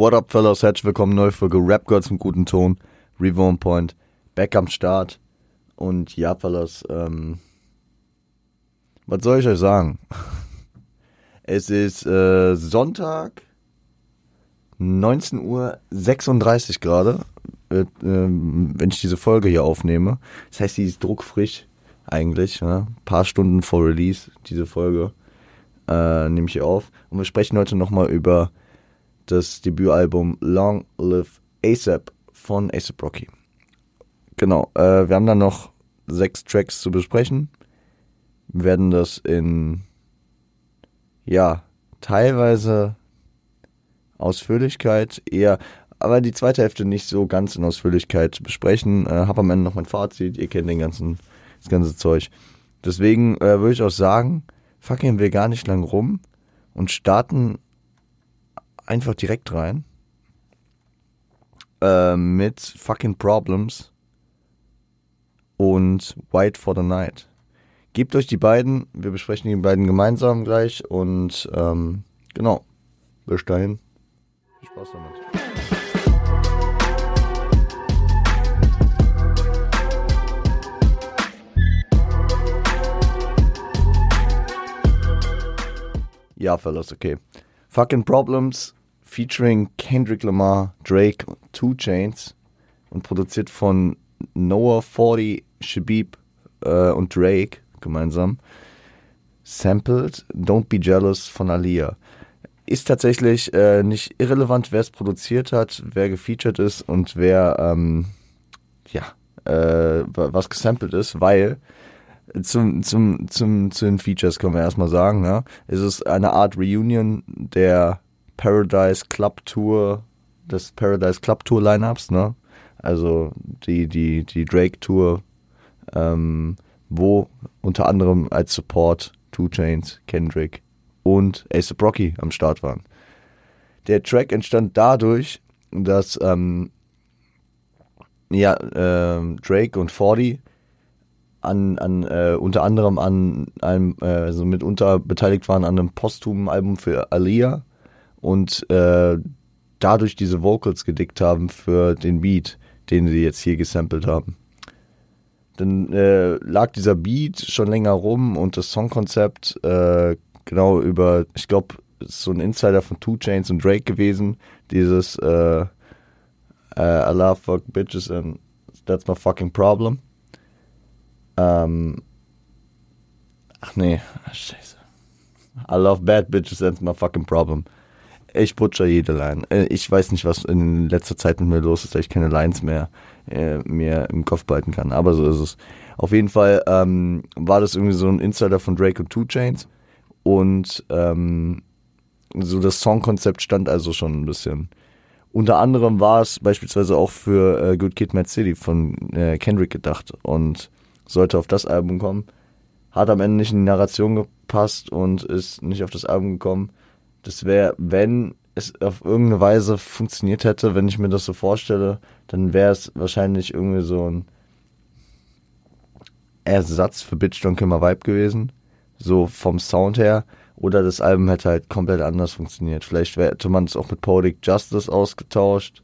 What up, fellas? Herzlich willkommen, neue Folge Rap Girls im guten Ton. Reborn Point, back am Start. Und ja, fellas, ähm, was soll ich euch sagen? Es ist äh, Sonntag, 19 Uhr 36 gerade, äh, ähm, wenn ich diese Folge hier aufnehme. Das heißt, sie ist druckfrisch eigentlich, ne? Ein paar Stunden vor Release, diese Folge, äh, nehme ich hier auf. Und wir sprechen heute nochmal über das Debütalbum Long Live ASAP von ASAP Rocky. Genau, äh, wir haben dann noch sechs Tracks zu besprechen. Wir werden das in, ja, teilweise Ausführlichkeit eher, aber die zweite Hälfte nicht so ganz in Ausführlichkeit besprechen. Äh, hab am Ende noch mein Fazit, ihr kennt den ganzen, das ganze Zeug. Deswegen äh, würde ich auch sagen, fucking wir gar nicht lang rum und starten einfach direkt rein. Äh, mit fucking Problems und White for the Night. Gebt euch die beiden, wir besprechen die beiden gemeinsam gleich und ähm, genau, bis dahin. Viel Spaß damit. Ja, fellas, okay. Fucking Problems featuring Kendrick Lamar, Drake, Two Chains und produziert von Noah 40, Shabib äh, und Drake gemeinsam. Sampled Don't Be Jealous von Aliyah. Ist tatsächlich äh, nicht irrelevant, wer es produziert hat, wer gefeatured ist und wer ähm, ja äh, was gesampelt ist, weil zum, zum, zum, zu den Features können wir erstmal sagen, ja. Es ist eine Art Reunion der Paradise Club Tour, des Paradise Club Tour Lineups, ne? Also die, die, die Drake Tour, ähm, wo unter anderem als Support Two Chains, Kendrick und Ace Rocky am Start waren. Der Track entstand dadurch, dass ähm, ja, äh, Drake und 40 an, an äh, unter anderem an einem, äh, also mitunter beteiligt waren an einem posthumen Album für Aliyah und äh, dadurch diese Vocals gedickt haben für den Beat, den sie jetzt hier gesampelt haben. Dann äh, lag dieser Beat schon länger rum und das Songkonzept äh, genau über, ich glaube, so ein Insider von Two Chains und Drake gewesen, dieses äh, äh, I love fuck bitches and that's my fucking problem. Ähm, ach nee, scheiße. I love bad bitches, that's my fucking problem. Ich butcher jede Line. Äh, Ich weiß nicht, was in letzter Zeit mit mir los ist, dass ich keine Lines mehr äh, im Kopf behalten kann. Aber so ist es. Auf jeden Fall ähm, war das irgendwie so ein Insider von Drake und Two Chains. Und ähm, so das Songkonzept stand also schon ein bisschen. Unter anderem war es beispielsweise auch für äh, Good Kid, Mad City von äh, Kendrick gedacht und sollte auf das Album kommen. Hat am Ende nicht in die Narration gepasst und ist nicht auf das Album gekommen. Das wäre, wenn es auf irgendeine Weise funktioniert hätte, wenn ich mir das so vorstelle, dann wäre es wahrscheinlich irgendwie so ein Ersatz für Bitch Don't Kill My Vibe gewesen. So vom Sound her. Oder das Album hätte halt komplett anders funktioniert. Vielleicht hätte man es auch mit Poetic Justice ausgetauscht.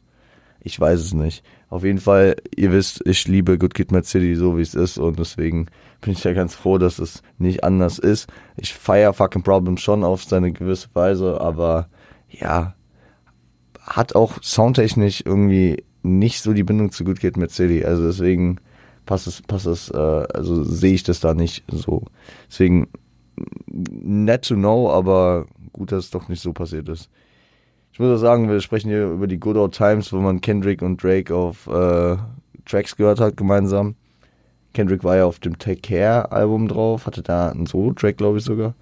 Ich weiß es nicht. Auf jeden Fall, ihr wisst, ich liebe Good Kid, Mad City so wie es ist und deswegen bin ich ja ganz froh, dass es nicht anders ist. Ich feier Fucking Problem schon auf seine gewisse Weise, aber ja, hat auch soundtechnisch irgendwie nicht so die Bindung zu Good Kid, Mad City. Also deswegen passt es, passt es, äh, also sehe ich das da nicht so. Deswegen nett to know, aber gut, dass es doch nicht so passiert ist. Ich muss auch sagen, wir sprechen hier über die Good Old Times, wo man Kendrick und Drake auf äh, Tracks gehört hat gemeinsam. Kendrick war ja auf dem Take Care Album drauf, hatte da einen Solo-Track, glaube ich sogar,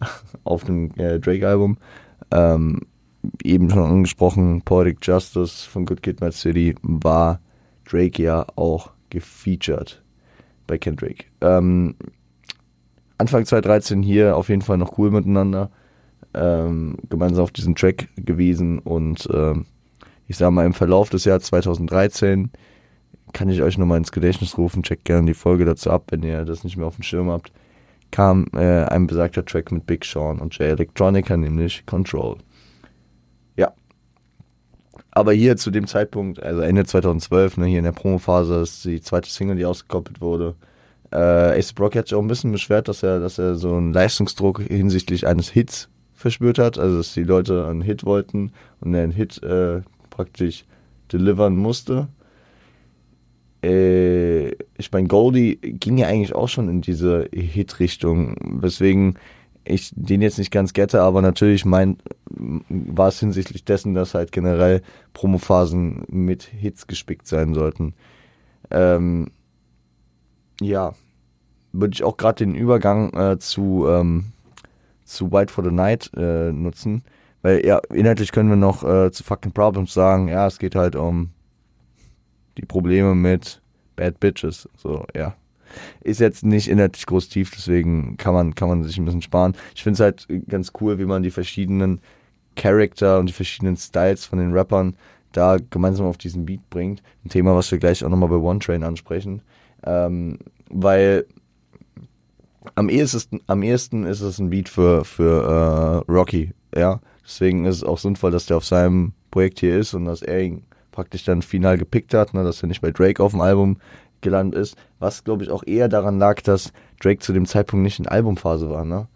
auf dem äh, Drake-Album. Ähm, eben schon angesprochen, Poetic Justice von Good Kid, Mad City war Drake ja auch gefeatured bei Kendrick. Ähm, Anfang 2013 hier auf jeden Fall noch cool miteinander. Ähm, gemeinsam auf diesen Track gewesen und ähm, ich sag mal im Verlauf des Jahres 2013 kann ich euch nochmal ins Gedächtnis rufen, checkt gerne die Folge dazu ab, wenn ihr das nicht mehr auf dem Schirm habt, kam äh, ein besagter Track mit Big Sean und Jay Electronica, nämlich Control. Ja. aber hier zu dem Zeitpunkt, also Ende 2012, ne, hier in der Promophase, ist die zweite Single, die ausgekoppelt wurde. Äh, Ace Brock hat sich auch ein bisschen beschwert, dass er, dass er so einen Leistungsdruck hinsichtlich eines Hits verspürt hat, also dass die Leute einen Hit wollten und er einen Hit äh, praktisch delivern musste. Äh, ich meine, Goldie ging ja eigentlich auch schon in diese Hit-Richtung, weswegen ich den jetzt nicht ganz gette, aber natürlich mein, war es hinsichtlich dessen, dass halt generell Promophasen mit Hits gespickt sein sollten. Ähm, ja, würde ich auch gerade den Übergang äh, zu, ähm, zu White for the Night äh, nutzen, weil ja, inhaltlich können wir noch äh, zu Fucking Problems sagen, ja, es geht halt um die Probleme mit Bad Bitches, so, ja. Ist jetzt nicht inhaltlich groß tief, deswegen kann man, kann man sich ein bisschen sparen. Ich finde es halt ganz cool, wie man die verschiedenen Charakter und die verschiedenen Styles von den Rappern da gemeinsam auf diesen Beat bringt. Ein Thema, was wir gleich auch nochmal bei One Train ansprechen. Ähm, weil am ehesten, am ehesten ist es ein Beat für, für äh, Rocky, ja. Deswegen ist es auch sinnvoll, dass der auf seinem Projekt hier ist und dass er ihn praktisch dann final gepickt hat, ne, dass er nicht bei Drake auf dem Album gelandet ist, was glaube ich auch eher daran lag, dass Drake zu dem Zeitpunkt nicht in Albumphase war, ne?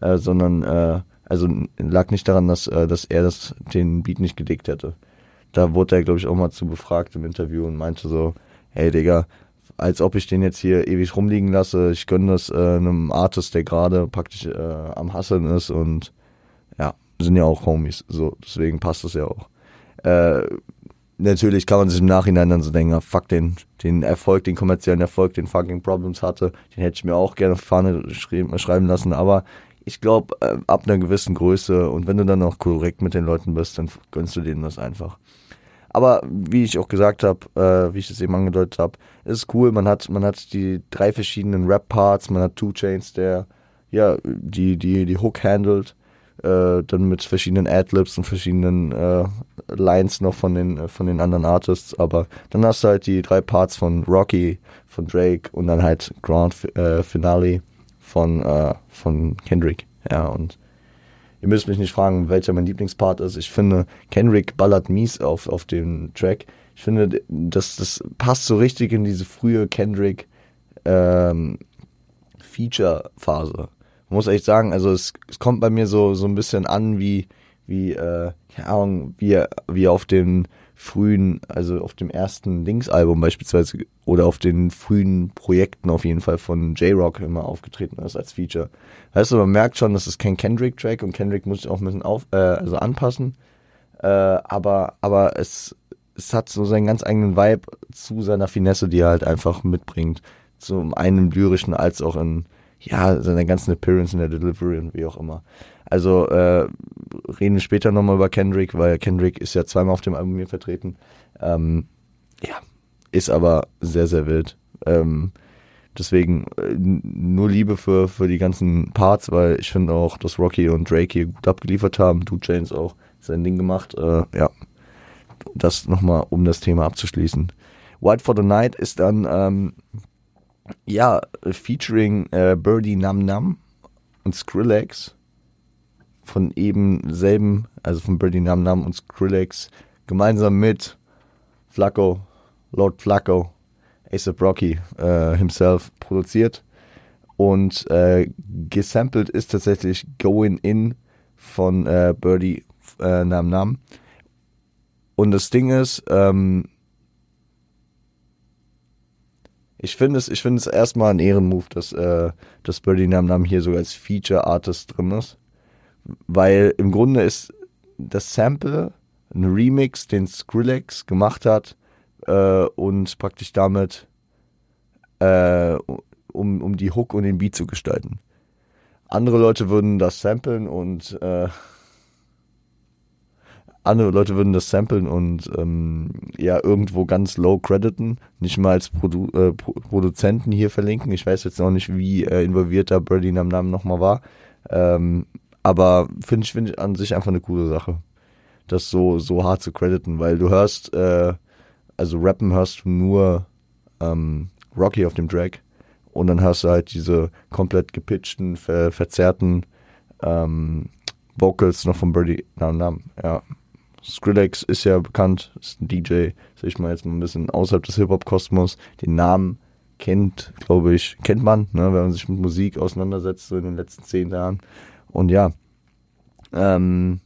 Äh, sondern äh, also lag nicht daran, dass, äh, dass er das, den Beat nicht gedickt hätte. Da wurde er, glaube ich, auch mal zu befragt im Interview und meinte so, hey Digga, als ob ich den jetzt hier ewig rumliegen lasse. Ich gönne das äh, einem Artist, der gerade praktisch äh, am Hasseln ist und ja, sind ja auch Homies. So, deswegen passt das ja auch. Äh, natürlich kann man sich im Nachhinein dann so denken, ah, fuck den, den Erfolg, den kommerziellen Erfolg, den fucking Problems hatte, den hätte ich mir auch gerne auf Fahne schreiben lassen, aber ich glaube, äh, ab einer gewissen Größe und wenn du dann auch korrekt mit den Leuten bist, dann gönnst du denen das einfach. Aber wie ich auch gesagt habe, äh, wie ich es eben angedeutet habe, ist cool. Man hat, man hat die drei verschiedenen Rap-Parts, man hat Two Chains, der ja die, die, die Hook handelt, äh, dann mit verschiedenen Adlibs und verschiedenen äh, Lines noch von den, von den anderen Artists. Aber dann hast du halt die drei Parts von Rocky, von Drake und dann halt Grand äh, Finale von, äh, von Kendrick. Ja, und ihr müsst mich nicht fragen, welcher mein Lieblingspart ist. Ich finde, Kendrick ballert mies auf, auf dem Track. Ich finde, das, das passt so richtig in diese frühe Kendrick ähm, Feature-Phase. Muss echt sagen, also es, es kommt bei mir so, so ein bisschen an wie, wie, äh, keine Ahnung, wie, wie auf den frühen, also auf dem ersten Links-Album beispielsweise oder auf den frühen Projekten auf jeden Fall von J-Rock immer aufgetreten ist als Feature. Weißt du, man merkt schon, das ist kein Kendrick-Track und Kendrick muss sich auch ein bisschen auf, äh, also anpassen. Äh, aber, aber es, es hat so seinen ganz eigenen Vibe zu seiner Finesse, die er halt einfach mitbringt. Zum einen im lyrischen als auch in, ja, seiner ganzen Appearance in der Delivery und wie auch immer. Also äh, reden wir später nochmal über Kendrick, weil Kendrick ist ja zweimal auf dem Album hier vertreten. Ähm, ja, ist aber sehr, sehr wild. Ähm, deswegen äh, nur Liebe für, für die ganzen Parts, weil ich finde auch, dass Rocky und Drake hier gut abgeliefert haben. Du Chains auch sein Ding gemacht. Äh, ja, das nochmal, um das Thema abzuschließen. White for the Night ist dann, ähm, ja, featuring äh, Birdie Nam Nam und Skrillex von eben selben, also von Birdie Nam Nam und Skrillex, gemeinsam mit Flacco, Lord Flacco, ASAP Rocky äh, himself produziert. Und äh, gesampelt ist tatsächlich Going In von äh, Birdie äh, Nam Nam. Und das Ding ist, ähm, ich finde es, ich finde es erstmal ein Ehrenmove, dass, äh, dass Birdie Nam Nam hier sogar als Feature Artist drin ist. Weil im Grunde ist das Sample ein Remix, den Skrillex gemacht hat äh, und praktisch damit äh, um, um die Hook und den Beat zu gestalten. Andere Leute würden das samplen und äh, andere Leute würden das samplen und ähm, ja irgendwo ganz low crediten, nicht mal als Produ äh, Produzenten hier verlinken. Ich weiß jetzt noch nicht, wie äh, involviert da Birdie Nam Nam nochmal war. Ähm, aber finde ich, find ich an sich einfach eine coole Sache, das so, so hart zu crediten, weil du hörst, äh, also rappen hörst du nur ähm, Rocky auf dem Track und dann hörst du halt diese komplett gepitchten, ver verzerrten ähm, Vocals noch von Birdie Nam Nam. Ja, Skrillex ist ja bekannt, ist ein DJ, sag ich mal jetzt mal ein bisschen außerhalb des Hip-Hop-Kosmos. Den Namen kennt, glaube ich, kennt man, ne, wenn man sich mit Musik auseinandersetzt, so in den letzten zehn Jahren. Und ja, ähm,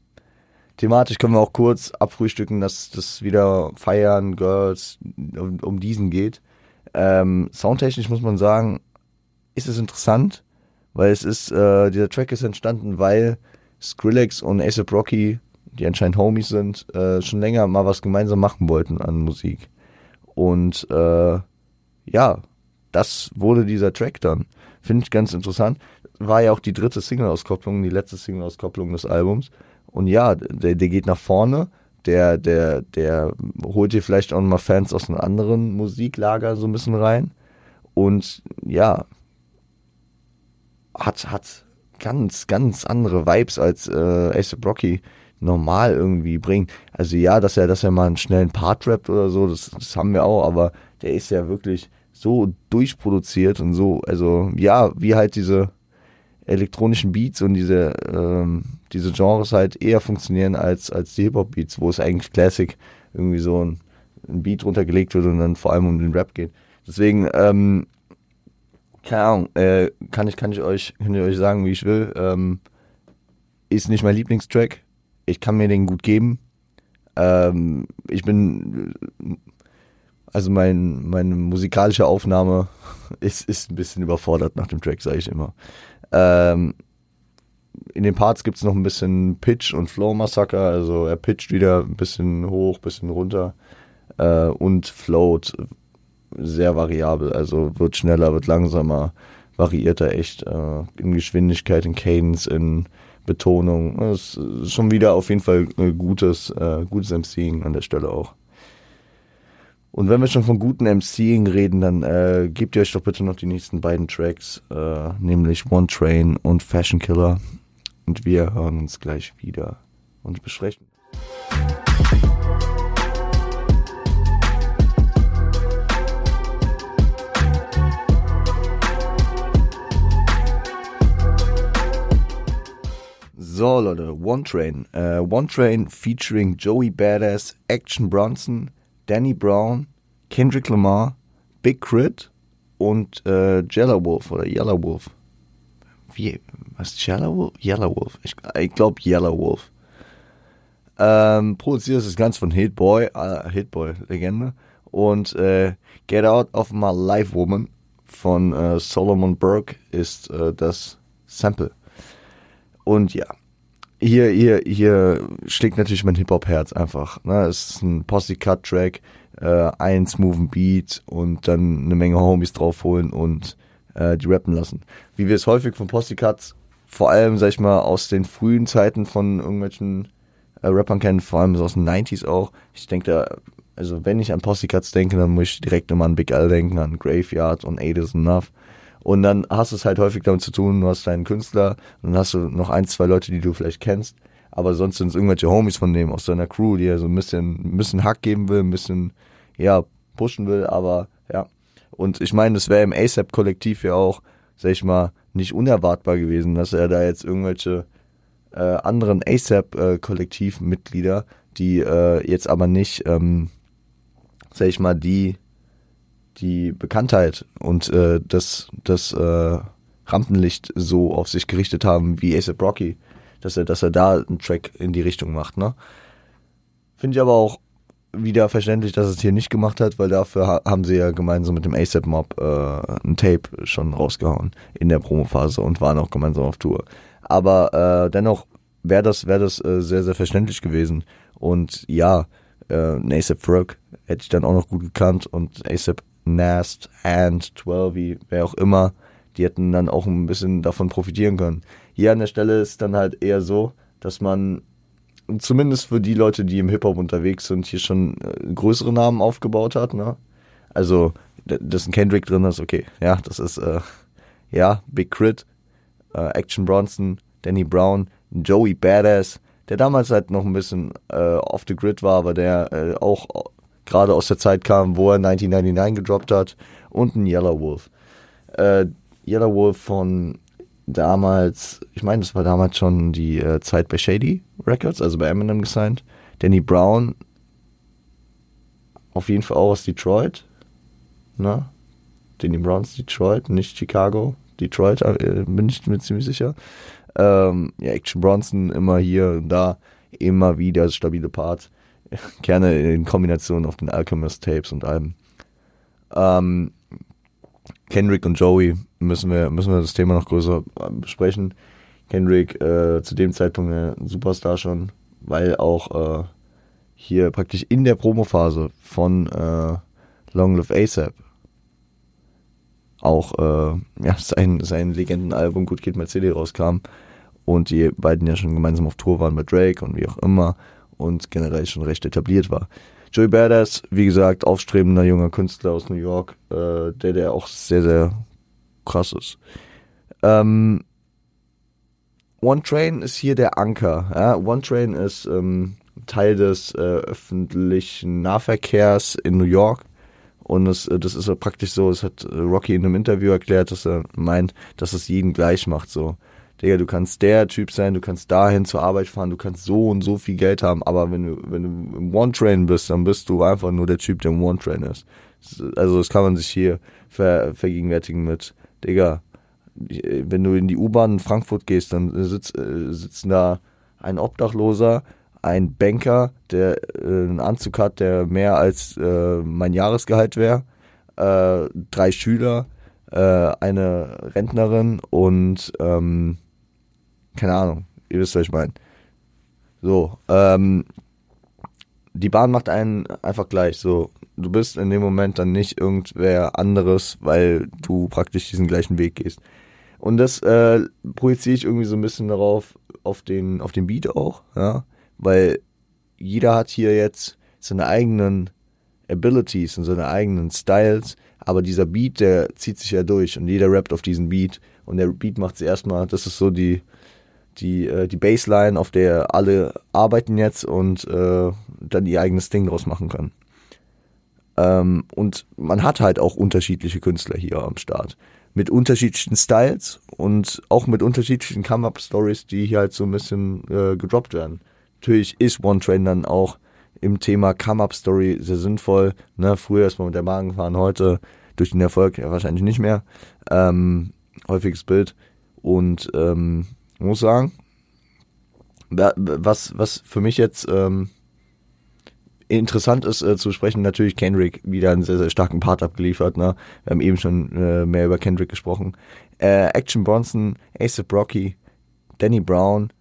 thematisch können wir auch kurz abfrühstücken, dass das wieder Feiern, Girls, um, um diesen geht. Ähm, soundtechnisch muss man sagen, ist es interessant, weil es ist, äh, dieser Track ist entstanden, weil Skrillex und ASAP Rocky, die anscheinend Homies sind, äh, schon länger mal was gemeinsam machen wollten an Musik. Und äh, ja, das wurde dieser Track dann. Finde ich ganz interessant. War ja auch die dritte Single-Auskopplung, die letzte Single-Auskopplung des Albums. Und ja, der, der geht nach vorne. Der, der, der holt hier vielleicht auch mal Fans aus einem anderen Musiklager so ein bisschen rein. Und ja, hat, hat ganz, ganz andere Vibes als äh, Ace Rocky normal irgendwie bringt. Also ja, dass er, dass er mal einen schnellen Part rappt oder so, das, das haben wir auch, aber der ist ja wirklich so durchproduziert und so, also ja, wie halt diese elektronischen Beats und diese, ähm, diese Genres halt eher funktionieren als, als die Hip-Hop-Beats, wo es eigentlich Classic irgendwie so ein, ein Beat runtergelegt wird und dann vor allem um den Rap geht. Deswegen, ähm, keine Ahnung, äh, kann ich, kann ich euch, kann ich euch sagen, wie ich will. Ähm, ist nicht mein Lieblingstrack. Ich kann mir den gut geben. Ähm, ich bin, also mein, meine musikalische Aufnahme ist, ist ein bisschen überfordert nach dem Track, sage ich immer. Ähm, in den Parts gibt es noch ein bisschen Pitch und Flow-Massaker. Also er pitcht wieder ein bisschen hoch, ein bisschen runter äh, und float sehr variabel. Also wird schneller, wird langsamer, variiert er echt äh, in Geschwindigkeit, in Cadence, in Betonung. Das ist schon wieder auf jeden Fall ein gutes, äh, gutes MCing an der Stelle auch. Und wenn wir schon von guten MCing reden, dann äh, gebt ihr euch doch bitte noch die nächsten beiden Tracks, äh, nämlich One Train und Fashion Killer. Und wir hören uns gleich wieder und besprechen. So, Leute, One Train. Äh, One Train featuring Joey Badass, Action Bronson, Danny Brown, Kendrick Lamar, Big Crit und äh, Yellow Wolf oder Yellow Wolf. Wie, was, Yellow Wolf? Yellow Wolf. Ich, ich glaube Yellow Wolf. Ähm, produziert ist das Ganze von Hitboy, äh, Hitboy, Legende. Und äh, Get Out of My Life Woman von äh, Solomon Burke ist äh, das Sample. Und ja, hier, hier, hier schlägt natürlich mein Hip-Hop-Herz einfach. Ne? Es ist ein Posse-Cut-Track, äh, ein smoothen Beat und dann eine Menge Homies draufholen und äh, die rappen lassen. Wie wir es häufig von Posse-Cuts, vor allem, sag ich mal, aus den frühen Zeiten von irgendwelchen äh, Rappern kennen, vor allem so aus den 90s auch. Ich denke da, also wenn ich an Posse-Cuts denke, dann muss ich direkt immer an Big L denken, an Graveyard und Eight is Enough. Und dann hast du es halt häufig damit zu tun, du hast deinen Künstler, dann hast du noch ein, zwei Leute, die du vielleicht kennst, aber sonst sind es irgendwelche Homies von dem aus deiner Crew, die er so ein bisschen, ein bisschen Hack geben will, ein bisschen, ja, pushen will, aber ja. Und ich meine, das wäre im ASAP-Kollektiv ja auch, sag ich mal, nicht unerwartbar gewesen, dass er da jetzt irgendwelche äh, anderen ASAP-Kollektivmitglieder, die äh, jetzt aber nicht, ähm, sag ich mal, die die Bekanntheit und äh, das, das äh, Rampenlicht so auf sich gerichtet haben wie ASAP Rocky, dass er, dass er da einen Track in die Richtung macht, ne? Finde ich aber auch wieder verständlich, dass es hier nicht gemacht hat, weil dafür haben sie ja gemeinsam mit dem ASAP Mob äh, ein Tape schon rausgehauen in der Promophase und waren auch gemeinsam auf Tour. Aber äh, dennoch wäre das, wär das äh, sehr, sehr verständlich gewesen. Und ja, äh, ASAP Ferg hätte ich dann auch noch gut gekannt und ASAP Nast, Ant, 12, wer auch immer, die hätten dann auch ein bisschen davon profitieren können. Hier an der Stelle ist dann halt eher so, dass man zumindest für die Leute, die im Hip-Hop unterwegs sind, hier schon äh, größere Namen aufgebaut hat. Ne? Also, dass ein Kendrick drin ist, okay. Ja, das ist, äh, ja, Big Crit, äh, Action Bronson, Danny Brown, Joey Badass, der damals halt noch ein bisschen äh, off the grid war, aber der äh, auch gerade aus der Zeit kam, wo er 1999 gedroppt hat, und ein Yellow Wolf. Äh, Yellow Wolf von damals, ich meine, das war damals schon die äh, Zeit bei Shady Records, also bei Eminem gesigned. Danny Brown, auf jeden Fall auch aus Detroit. Ne? Danny Browns Detroit, nicht Chicago. Detroit, äh, bin ich mir ziemlich sicher. Ähm, ja, Action Bronson immer hier und da, immer wieder stabile Parts. Gerne in Kombination auf den Alchemist Tapes und Alben. Ähm, Kendrick und Joey müssen wir, müssen wir das Thema noch größer äh, besprechen. Kendrick äh, zu dem Zeitpunkt ein Superstar schon, weil auch äh, hier praktisch in der Promophase von äh, Long Live ASAP auch äh, ja, sein, sein Legendenalbum Gut geht CD rauskam und die beiden ja schon gemeinsam auf Tour waren mit Drake und wie auch immer und generell schon recht etabliert war. Joey Badass, wie gesagt, aufstrebender junger Künstler aus New York, äh, der, der auch sehr, sehr krass ist. Ähm, One Train ist hier der Anker. Ja? One Train ist ähm, Teil des äh, öffentlichen Nahverkehrs in New York. Und es, äh, das ist praktisch so, es hat äh, Rocky in einem Interview erklärt, dass er meint, dass es jeden gleich macht. So, Digga, du kannst der Typ sein, du kannst dahin zur Arbeit fahren, du kannst so und so viel Geld haben, aber wenn du, wenn du im One-Train bist, dann bist du einfach nur der Typ, der im One-Train ist. Also das kann man sich hier ver, vergegenwärtigen mit, Digga, wenn du in die U-Bahn in Frankfurt gehst, dann sitz, äh, sitzen da ein Obdachloser, ein Banker, der äh, einen Anzug hat, der mehr als äh, mein Jahresgehalt wäre, äh, drei Schüler, eine Rentnerin und ähm, keine Ahnung, ihr wisst, was ich meine. So, ähm, die Bahn macht einen einfach gleich. So, du bist in dem Moment dann nicht irgendwer anderes, weil du praktisch diesen gleichen Weg gehst. Und das äh, projiziere ich irgendwie so ein bisschen darauf, auf den, auf den Beat auch, ja, weil jeder hat hier jetzt seine eigenen Abilities und seine eigenen Styles, aber dieser Beat, der zieht sich ja durch und jeder rappt auf diesen Beat und der Beat macht es erstmal, das ist so die, die, äh, die Baseline, auf der alle arbeiten jetzt und äh, dann ihr eigenes Ding draus machen können. Ähm, und man hat halt auch unterschiedliche Künstler hier am Start. Mit unterschiedlichen Styles und auch mit unterschiedlichen Come-Up-Stories, die hier halt so ein bisschen äh, gedroppt werden. Natürlich ist One Train dann auch im Thema Come-Up-Story sehr sinnvoll. Ne? Früher ist man mit der Bahn gefahren, heute durch den Erfolg ja wahrscheinlich nicht mehr. Ähm, häufiges Bild. Und ähm, muss sagen, was, was für mich jetzt ähm, interessant ist äh, zu sprechen, natürlich Kendrick wieder einen sehr, sehr starken Part abgeliefert. Ne? Wir haben eben schon äh, mehr über Kendrick gesprochen. Äh, Action Bronson, ASAP Rocky, Danny Brown,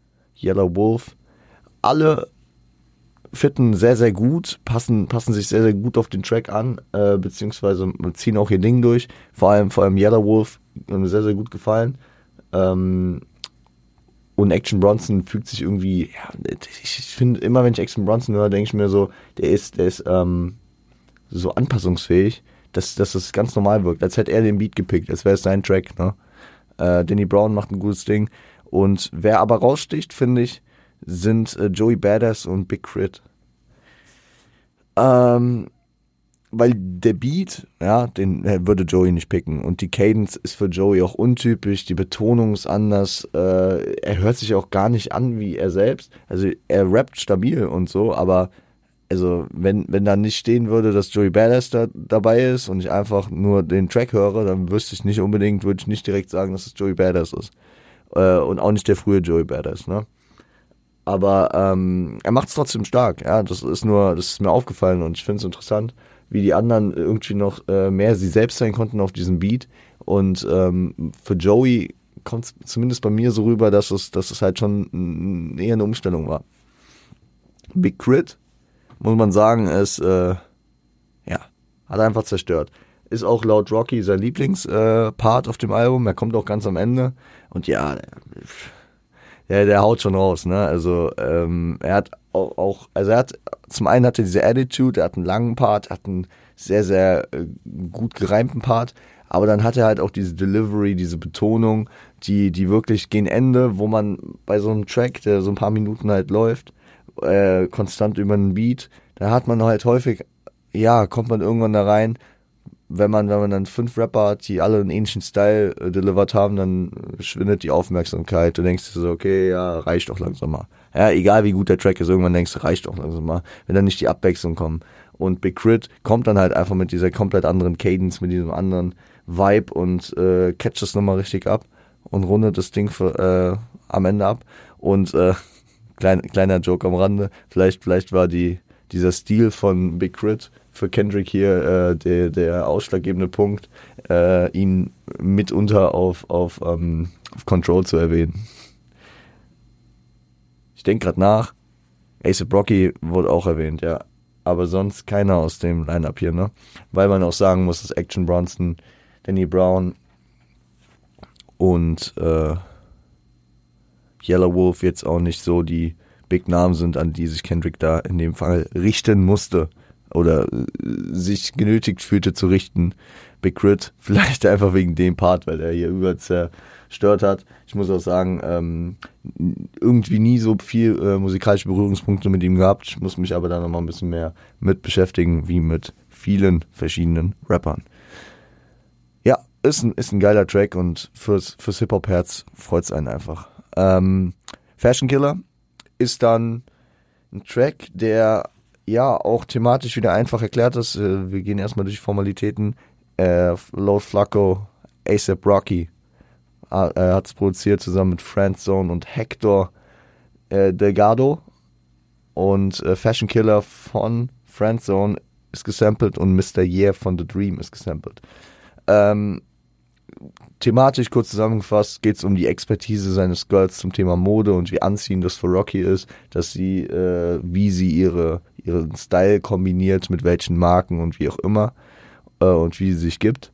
Yellow Wolf, alle fitten sehr, sehr gut, passen, passen sich sehr, sehr gut auf den Track an, äh, beziehungsweise ziehen auch ihr Ding durch. Vor allem, vor allem Yellow Wolf, mir sehr, sehr gut gefallen. Ähm, und Action Bronson fühlt sich irgendwie, ja, ich finde immer, wenn ich Action Bronson höre, denke ich mir so, der ist, der ist ähm, so anpassungsfähig, dass, dass das ganz normal wirkt, als hätte er den Beat gepickt, als wäre es sein Track. Ne? Äh, Danny Brown macht ein gutes Ding. Und wer aber raussticht, finde ich, sind äh, Joey Badass und Big Crit. Ähm, weil der Beat, ja, den äh, würde Joey nicht picken. Und die Cadence ist für Joey auch untypisch, die Betonung ist anders. Äh, er hört sich auch gar nicht an wie er selbst. Also er rappt stabil und so, aber also wenn, wenn da nicht stehen würde, dass Joey Badass da dabei ist und ich einfach nur den Track höre, dann wüsste ich nicht unbedingt, würde ich nicht direkt sagen, dass es Joey Badass ist. Äh, und auch nicht der frühe Joey Badass, ne? Aber ähm, er macht es trotzdem stark, ja. Das ist nur, das ist mir aufgefallen und ich finde es interessant, wie die anderen irgendwie noch äh, mehr sie selbst sein konnten auf diesem Beat. Und ähm, für Joey kommt es zumindest bei mir so rüber, dass es, dass es halt schon eher eine Umstellung war. Big Crit, muss man sagen, ist äh, ja, hat einfach zerstört. Ist auch laut Rocky sein Lieblingspart äh, auf dem Album. Er kommt auch ganz am Ende. Und ja, der, der haut schon raus, ne? Also ähm, er hat auch, also er hat zum einen hatte diese Attitude, er hat einen langen Part, hat einen sehr, sehr äh, gut gereimten Part, aber dann hat er halt auch diese Delivery, diese Betonung, die, die wirklich gegen Ende, wo man bei so einem Track, der so ein paar Minuten halt läuft, äh, konstant über einen Beat, da hat man halt häufig, ja, kommt man irgendwann da rein, wenn man, wenn man dann fünf Rapper hat, die alle einen ähnlichen Style äh, delivered haben, dann schwindet die Aufmerksamkeit. Du denkst so, okay, ja, reicht doch langsam mal. Ja, egal wie gut der Track ist, irgendwann denkst du, reicht doch also mal, wenn dann nicht die Abwechslung kommt. Und Big Crit kommt dann halt einfach mit dieser komplett anderen Cadence, mit diesem anderen Vibe und äh, catcht das nochmal richtig ab und rundet das Ding für, äh, am Ende ab. Und äh, klein, kleiner Joke am Rande, vielleicht, vielleicht war die, dieser Stil von Big Crit für Kendrick hier äh, der, der ausschlaggebende Punkt, äh, ihn mitunter auf, auf, ähm, auf Control zu erwähnen. Denke gerade nach, Ace Brocky wurde auch erwähnt, ja. Aber sonst keiner aus dem Lineup hier, ne? Weil man auch sagen muss, dass Action Bronson, Danny Brown und äh, Yellow Wolf jetzt auch nicht so die Big Namen sind, an die sich Kendrick da in dem Fall richten musste oder äh, sich genötigt fühlte zu richten. Big Crit, vielleicht einfach wegen dem Part, weil er hier über zerstört hat. Ich muss auch sagen, ähm, irgendwie nie so viel äh, musikalische Berührungspunkte mit ihm gehabt. Ich muss mich aber da nochmal ein bisschen mehr mit beschäftigen, wie mit vielen verschiedenen Rappern. Ja, ist ein, ist ein geiler Track und fürs, fürs Hip-Hop-Herz freut es einen einfach. Ähm, Fashion Killer ist dann ein Track, der ja auch thematisch wieder einfach erklärt ist. Äh, wir gehen erstmal durch die Formalitäten. Äh, Lord Flacco, ASAP Rocky äh, hat es produziert zusammen mit Friendzone und Hector äh, Delgado. Und äh, Fashion Killer von Friendzone ist gesampelt und Mr. Yeah von The Dream ist gesampelt. Ähm, thematisch kurz zusammengefasst geht es um die Expertise seines Girls zum Thema Mode und wie anziehend das für Rocky ist, dass sie, äh, wie sie ihre, ihren Style kombiniert, mit welchen Marken und wie auch immer äh, und wie sie sich gibt.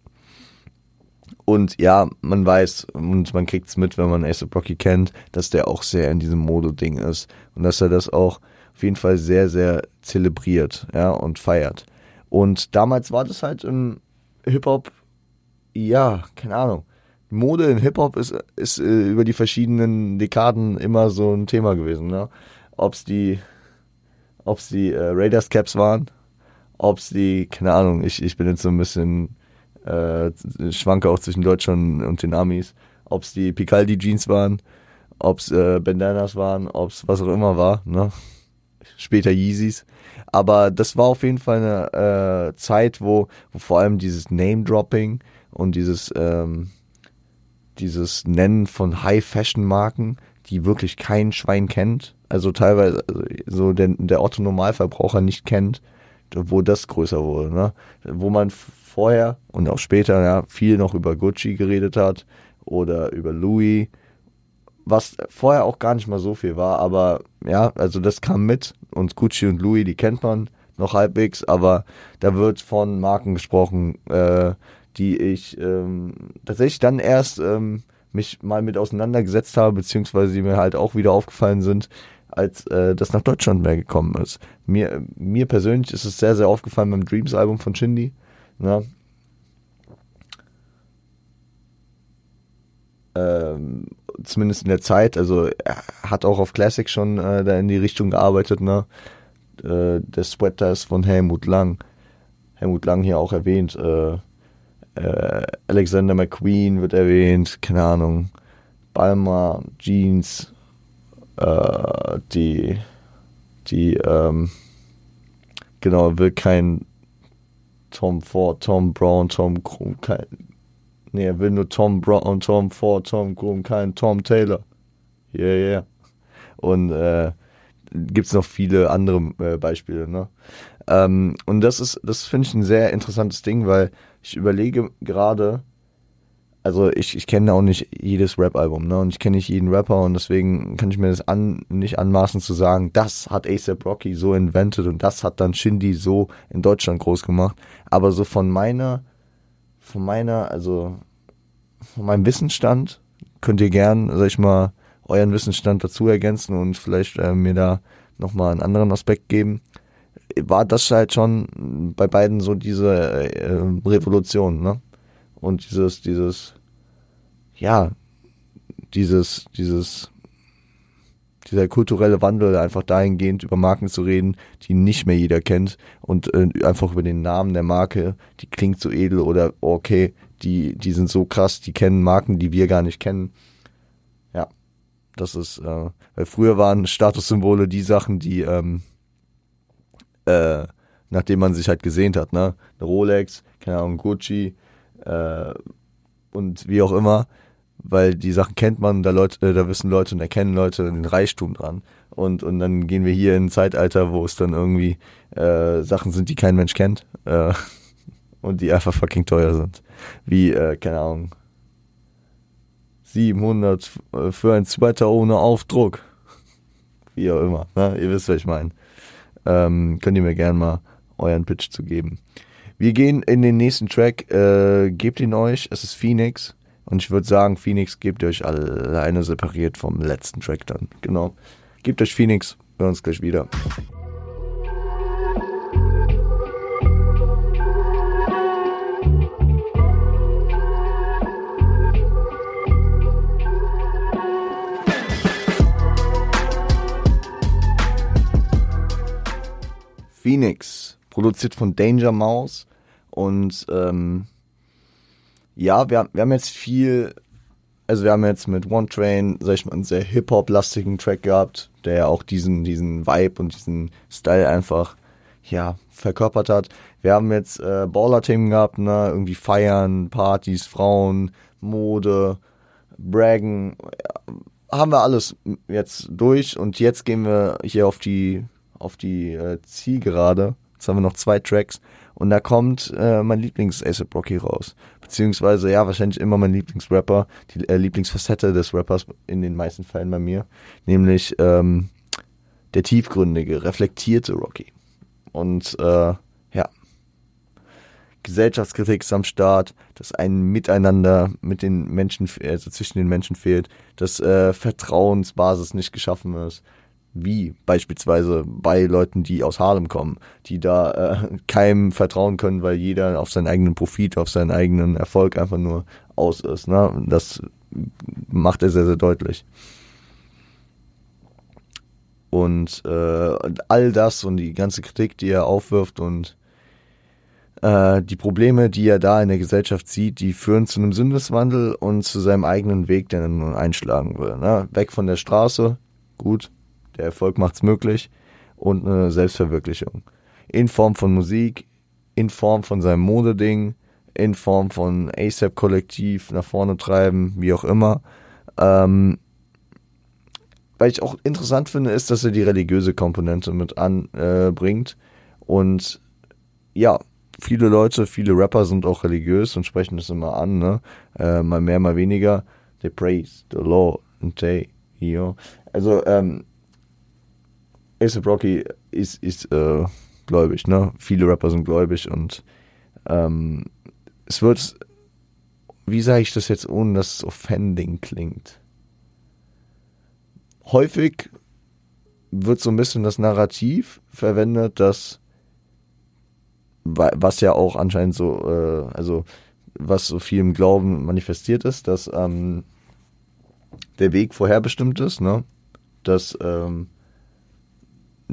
Und ja, man weiß und man kriegt es mit, wenn man Ace Rocky kennt, dass der auch sehr in diesem Mode-Ding ist und dass er das auch auf jeden Fall sehr, sehr zelebriert ja, und feiert. Und damals war das halt im Hip-Hop ja, keine Ahnung. Mode in Hip-Hop ist, ist äh, über die verschiedenen Dekaden immer so ein Thema gewesen. Ne? Ob es die, ob's die äh, Raiders Caps waren, ob es die, keine Ahnung, ich, ich bin jetzt so ein bisschen, äh, schwanke auch zwischen Deutschland und den Amis, ob es die Picaldi Jeans waren, ob es äh, Bandanas waren, ob es was auch immer war, ne? Später Yeezys. Aber das war auf jeden Fall eine äh, Zeit, wo, wo vor allem dieses Name-Dropping und dieses, ähm, dieses Nennen von High-Fashion-Marken, die wirklich kein Schwein kennt, also teilweise also so der, der Otto-Normalverbraucher nicht kennt, wo das größer wurde, ne? Wo man vorher und auch später ja viel noch über Gucci geredet hat oder über Louis, was vorher auch gar nicht mal so viel war, aber ja, also das kam mit und Gucci und Louis, die kennt man noch halbwegs, aber da wird von Marken gesprochen, äh, die ich ähm, tatsächlich dann erst ähm, mich mal mit auseinandergesetzt habe, beziehungsweise die mir halt auch wieder aufgefallen sind, als äh, das nach Deutschland mehr gekommen ist. Mir, mir persönlich ist es sehr, sehr aufgefallen beim Dreams-Album von Shindy. Ne? Ähm, zumindest in der Zeit, also er hat auch auf Classic schon äh, da in die Richtung gearbeitet, ne? Äh, der Sweater ist von Helmut Lang. Helmut Lang hier auch erwähnt, äh, äh, Alexander McQueen wird erwähnt, keine Ahnung, Balmer, Jeans, äh, die, die, ähm, genau, will kein Tom Ford, Tom Brown, Tom Krum, kein, nee, er will nur Tom Brown, Tom Ford, Tom Krum, kein Tom Taylor. Yeah, yeah. Und äh, gibt es noch viele andere äh, Beispiele, ne? Ähm, und das ist, das finde ich ein sehr interessantes Ding, weil ich überlege gerade, also ich, ich kenne auch nicht jedes Rap-Album, ne? Und ich kenne nicht jeden Rapper und deswegen kann ich mir das an, nicht anmaßen zu sagen, das hat ASAP Rocky so invented und das hat dann Shindy so in Deutschland groß gemacht. Aber so von meiner, von meiner, also von meinem Wissensstand könnt ihr gern, sag ich mal, euren Wissensstand dazu ergänzen und vielleicht äh, mir da nochmal einen anderen Aspekt geben war das halt schon bei beiden so diese äh, Revolution, ne? Und dieses, dieses, ja, dieses, dieses, dieser kulturelle Wandel einfach dahingehend über Marken zu reden, die nicht mehr jeder kennt und äh, einfach über den Namen der Marke, die klingt so edel oder okay, die, die sind so krass, die kennen Marken, die wir gar nicht kennen Das ist, äh, weil früher waren Statussymbole die Sachen, die, ähm, äh, nachdem man sich halt gesehnt hat, ne? Eine Rolex, keine Ahnung, Gucci, äh, und wie auch immer, weil die Sachen kennt man, da Leute, äh, da wissen Leute und erkennen Leute den Reichtum dran. Und, und dann gehen wir hier in ein Zeitalter, wo es dann irgendwie äh, Sachen sind, die kein Mensch kennt äh, und die einfach fucking teuer sind. Wie, äh, keine Ahnung, 700 äh, für ein zweiter ohne Aufdruck. Wie auch immer, ne? ihr wisst, was ich meine. Ähm, könnt ihr mir gerne mal euren Pitch zu geben. Wir gehen in den nächsten Track, äh, gebt ihn euch, es ist Phoenix. Und ich würde sagen, Phoenix gebt ihr euch alleine separiert vom letzten Track dann. Genau. Gebt euch Phoenix, wir hören uns gleich wieder. Phoenix, produziert von Danger Mouse. Und ähm, ja, wir, wir haben jetzt viel, also wir haben jetzt mit One Train, sag ich mal, einen sehr Hip-Hop-lastigen Track gehabt, der auch diesen, diesen Vibe und diesen Style einfach, ja, verkörpert hat. Wir haben jetzt äh, Baller-Themen gehabt, ne, irgendwie feiern, Partys, Frauen, Mode, Braggen, haben wir alles jetzt durch und jetzt gehen wir hier auf die auf die äh, Zielgerade. Jetzt haben wir noch zwei Tracks und da kommt äh, mein Lieblings-ASAP Rocky raus. Beziehungsweise, ja, wahrscheinlich immer mein Lieblingsrapper, die äh, Lieblingsfacette des Rappers in den meisten Fällen bei mir. Nämlich ähm, der tiefgründige, reflektierte Rocky. Und äh, ja, Gesellschaftskritik ist am Start, dass ein Miteinander mit den Menschen, also zwischen den Menschen fehlt, dass äh, Vertrauensbasis nicht geschaffen ist, wie beispielsweise bei Leuten, die aus Harlem kommen, die da äh, keinem vertrauen können, weil jeder auf seinen eigenen Profit, auf seinen eigenen Erfolg einfach nur aus ist. Ne? Das macht er sehr, sehr deutlich. Und äh, all das und die ganze Kritik, die er aufwirft und äh, die Probleme, die er da in der Gesellschaft sieht, die führen zu einem Sinneswandel und zu seinem eigenen Weg, den er nun einschlagen will. Ne? Weg von der Straße, gut, der Erfolg macht's möglich und eine Selbstverwirklichung. In Form von Musik, in Form von seinem Modeding, in Form von ASAP-Kollektiv nach vorne treiben, wie auch immer. Ähm, weil ich auch interessant finde, ist, dass er die religiöse Komponente mit anbringt. Äh, und ja, viele Leute, viele Rapper sind auch religiös und sprechen das immer an, ne? Äh, mal mehr, mal weniger. They praise the Lord and they, you know. Also, ähm, ASAP Rocky ist, ist äh, gläubig, ne? Viele Rapper sind gläubig und ähm, es wird, wie sage ich das jetzt, ohne dass es offending klingt? Häufig wird so ein bisschen das Narrativ verwendet, dass was ja auch anscheinend so, äh, also was so viel im Glauben manifestiert ist, dass ähm, der Weg vorherbestimmt ist, ne? Dass ähm,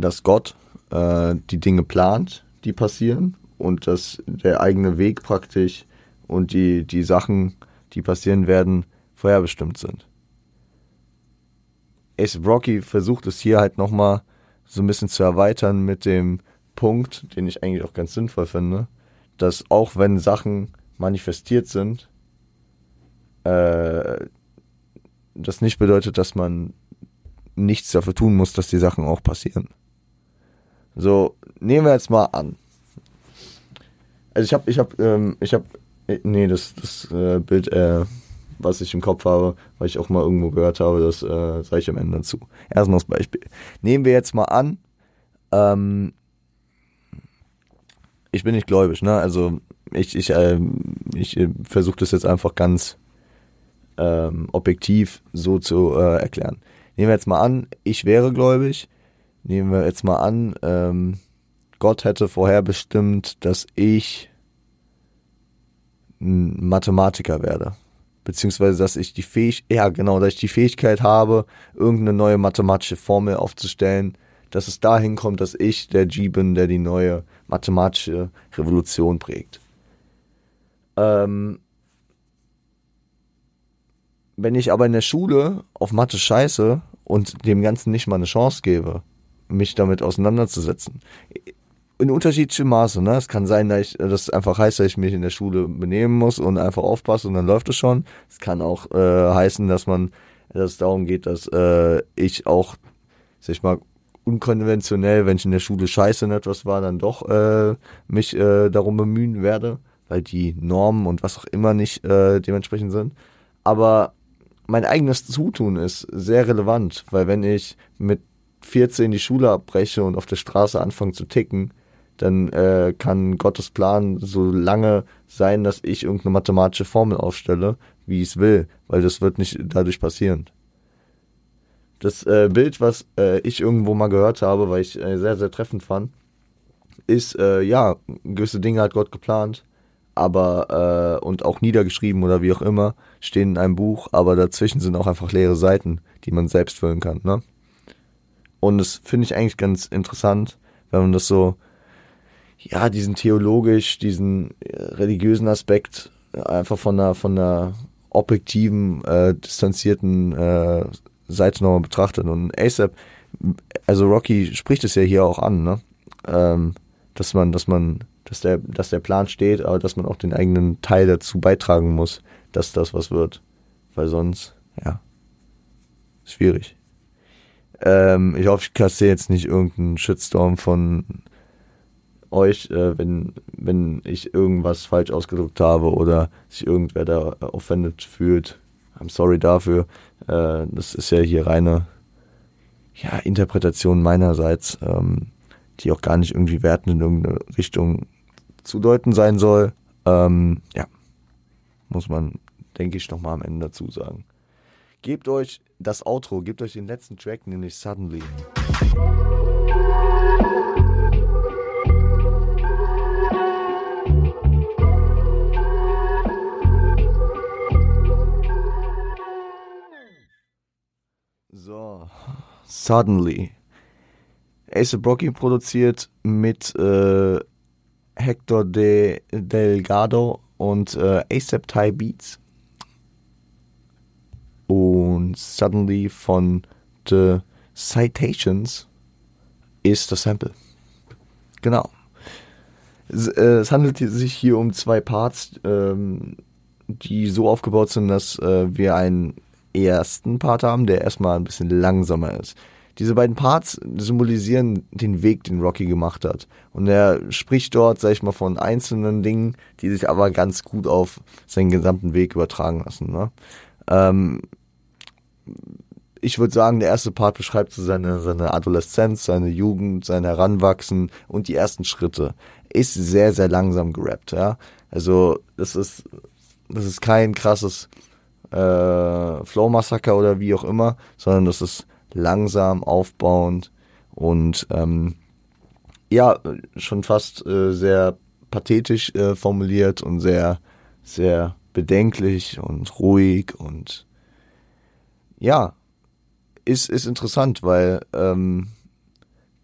dass Gott äh, die Dinge plant, die passieren und dass der eigene Weg praktisch und die, die Sachen, die passieren werden, vorherbestimmt sind. Ace Rocky versucht es hier halt nochmal so ein bisschen zu erweitern mit dem Punkt, den ich eigentlich auch ganz sinnvoll finde, dass auch wenn Sachen manifestiert sind, äh, das nicht bedeutet, dass man nichts dafür tun muss, dass die Sachen auch passieren. So, nehmen wir jetzt mal an. Also ich habe, ich habe, ähm, ich habe, äh, nee, das, das äh, Bild, äh, was ich im Kopf habe, weil ich auch mal irgendwo gehört habe, das äh, sage ich am Ende dazu. Erstmal das Beispiel. Nehmen wir jetzt mal an, ähm, ich bin nicht gläubig, ne? Also ich, ich, äh, ich äh, versuche das jetzt einfach ganz ähm, objektiv so zu äh, erklären. Nehmen wir jetzt mal an, ich wäre gläubig nehmen wir jetzt mal an, ähm, Gott hätte vorherbestimmt, dass ich ein Mathematiker werde. Beziehungsweise, dass ich die Fähigkeit, ja genau, dass ich die Fähigkeit habe, irgendeine neue mathematische Formel aufzustellen, dass es dahin kommt, dass ich der G bin, der die neue mathematische Revolution prägt. Ähm, wenn ich aber in der Schule auf Mathe scheiße und dem Ganzen nicht mal eine Chance gebe, mich damit auseinanderzusetzen, in unterschiedlichem Maße. Ne? Es kann sein, dass ich, das einfach heißt, dass ich mich in der Schule benehmen muss und einfach aufpasse und dann läuft es schon. Es kann auch äh, heißen, dass man, dass es darum geht, dass äh, ich auch, sag ich mal, unkonventionell, wenn ich in der Schule scheiße in etwas war, dann doch äh, mich äh, darum bemühen werde, weil die Normen und was auch immer nicht äh, dementsprechend sind. Aber mein eigenes Zutun ist sehr relevant, weil wenn ich mit 14 die Schule abbreche und auf der Straße anfange zu ticken, dann äh, kann Gottes Plan so lange sein, dass ich irgendeine mathematische Formel aufstelle, wie ich es will, weil das wird nicht dadurch passieren. Das äh, Bild, was äh, ich irgendwo mal gehört habe, weil ich äh, sehr, sehr treffend fand, ist, äh, ja, gewisse Dinge hat Gott geplant, aber, äh, und auch niedergeschrieben oder wie auch immer, stehen in einem Buch, aber dazwischen sind auch einfach leere Seiten, die man selbst füllen kann, ne? Und das finde ich eigentlich ganz interessant, wenn man das so ja, diesen theologisch, diesen äh, religiösen Aspekt einfach von einer, von einer objektiven, äh, distanzierten äh, Seite nochmal betrachtet. Und ASAP, also Rocky spricht es ja hier auch an, ne? Ähm, dass man, dass man, dass der, dass der Plan steht, aber dass man auch den eigenen Teil dazu beitragen muss, dass das was wird. Weil sonst, ja, schwierig. Ähm, ich hoffe, ich kassiere jetzt nicht irgendeinen Shitstorm von euch, äh, wenn, wenn ich irgendwas falsch ausgedrückt habe oder sich irgendwer da offended fühlt. I'm sorry dafür. Äh, das ist ja hier reine ja, Interpretation meinerseits, ähm, die auch gar nicht irgendwie wertend in irgendeine Richtung zu deuten sein soll. Ähm, ja, muss man, denke ich, nochmal am Ende dazu sagen. Gebt euch das Outro, gebt euch den letzten Track, nämlich Suddenly. So, Suddenly. Ace Brocky produziert mit äh, Hector De Delgado und äh, ASAP Thai Beats. Und Suddenly von The Citations ist das Sample. Genau. Es, äh, es handelt sich hier um zwei Parts, ähm, die so aufgebaut sind, dass äh, wir einen ersten Part haben, der erstmal ein bisschen langsamer ist. Diese beiden Parts symbolisieren den Weg, den Rocky gemacht hat. Und er spricht dort, sag ich mal, von einzelnen Dingen, die sich aber ganz gut auf seinen gesamten Weg übertragen lassen. Ne? Ähm, ich würde sagen, der erste Part beschreibt so seine, seine Adoleszenz, seine Jugend, sein Heranwachsen und die ersten Schritte. Ist sehr, sehr langsam gerappt, ja. Also, das ist, das ist kein krasses äh, Flow Massaker oder wie auch immer, sondern das ist langsam aufbauend und ähm, ja, schon fast äh, sehr pathetisch äh, formuliert und sehr, sehr bedenklich und ruhig und ja, ist, ist interessant, weil ähm,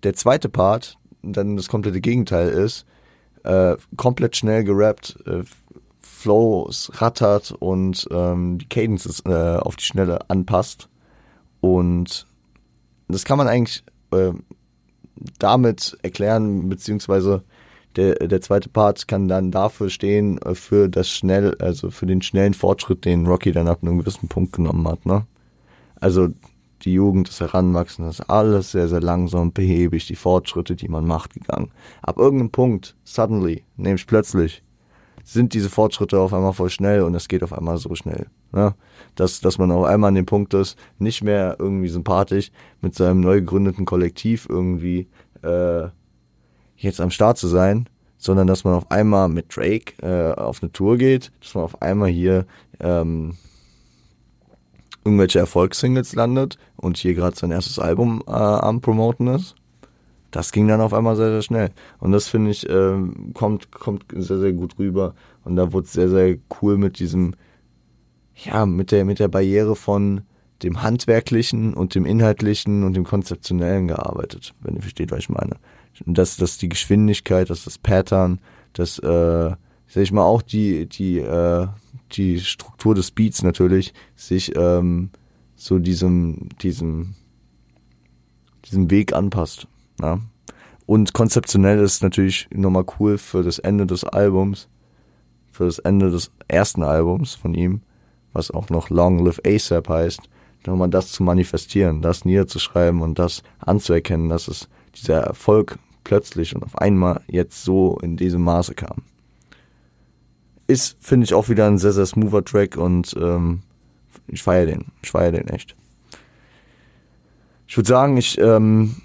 der zweite Part dann das komplette Gegenteil ist, äh, komplett schnell gerappt, äh, Flows rattert und ähm, die Cadences äh, auf die Schnelle anpasst. Und das kann man eigentlich äh, damit erklären, beziehungsweise der, der zweite Part kann dann dafür stehen, äh, für das schnell, also für den schnellen Fortschritt, den Rocky dann ab einem gewissen Punkt genommen hat. Ne? Also die Jugend, das Heranwachsen, das ist alles sehr, sehr langsam, behäbig, die Fortschritte, die man macht, gegangen. Ab irgendeinem Punkt, suddenly, nämlich plötzlich, sind diese Fortschritte auf einmal voll schnell und es geht auf einmal so schnell. Ne? Dass, dass man auf einmal an dem Punkt ist, nicht mehr irgendwie sympathisch mit seinem neu gegründeten Kollektiv irgendwie äh, jetzt am Start zu sein, sondern dass man auf einmal mit Drake äh, auf eine Tour geht, dass man auf einmal hier ähm, irgendwelche Erfolgssingles landet und hier gerade sein erstes Album äh, am Promoten ist das ging dann auf einmal sehr, sehr schnell. Und das finde ich, äh, kommt, kommt sehr, sehr gut rüber. Und da wurde sehr, sehr cool mit diesem, ja, mit der, mit der Barriere von dem Handwerklichen und dem Inhaltlichen und dem Konzeptionellen gearbeitet, wenn ihr versteht, was ich meine. Das, das die Geschwindigkeit, das das Pattern, das, äh, sag ich mal, auch die, die, äh, die Struktur des Beats natürlich sich ähm, so diesem, diesem, diesem Weg anpasst. Ja? Und konzeptionell ist natürlich nochmal cool für das Ende des Albums, für das Ende des ersten Albums von ihm, was auch noch Long Live ASAP heißt, nochmal das zu manifestieren, das niederzuschreiben und das anzuerkennen, dass es dieser Erfolg plötzlich und auf einmal jetzt so in diesem Maße kam. Ist, finde ich, auch wieder ein sehr, sehr smoother Track und ähm, ich feiere den. Ich feiere den echt. Ich würde sagen, ich, ähm,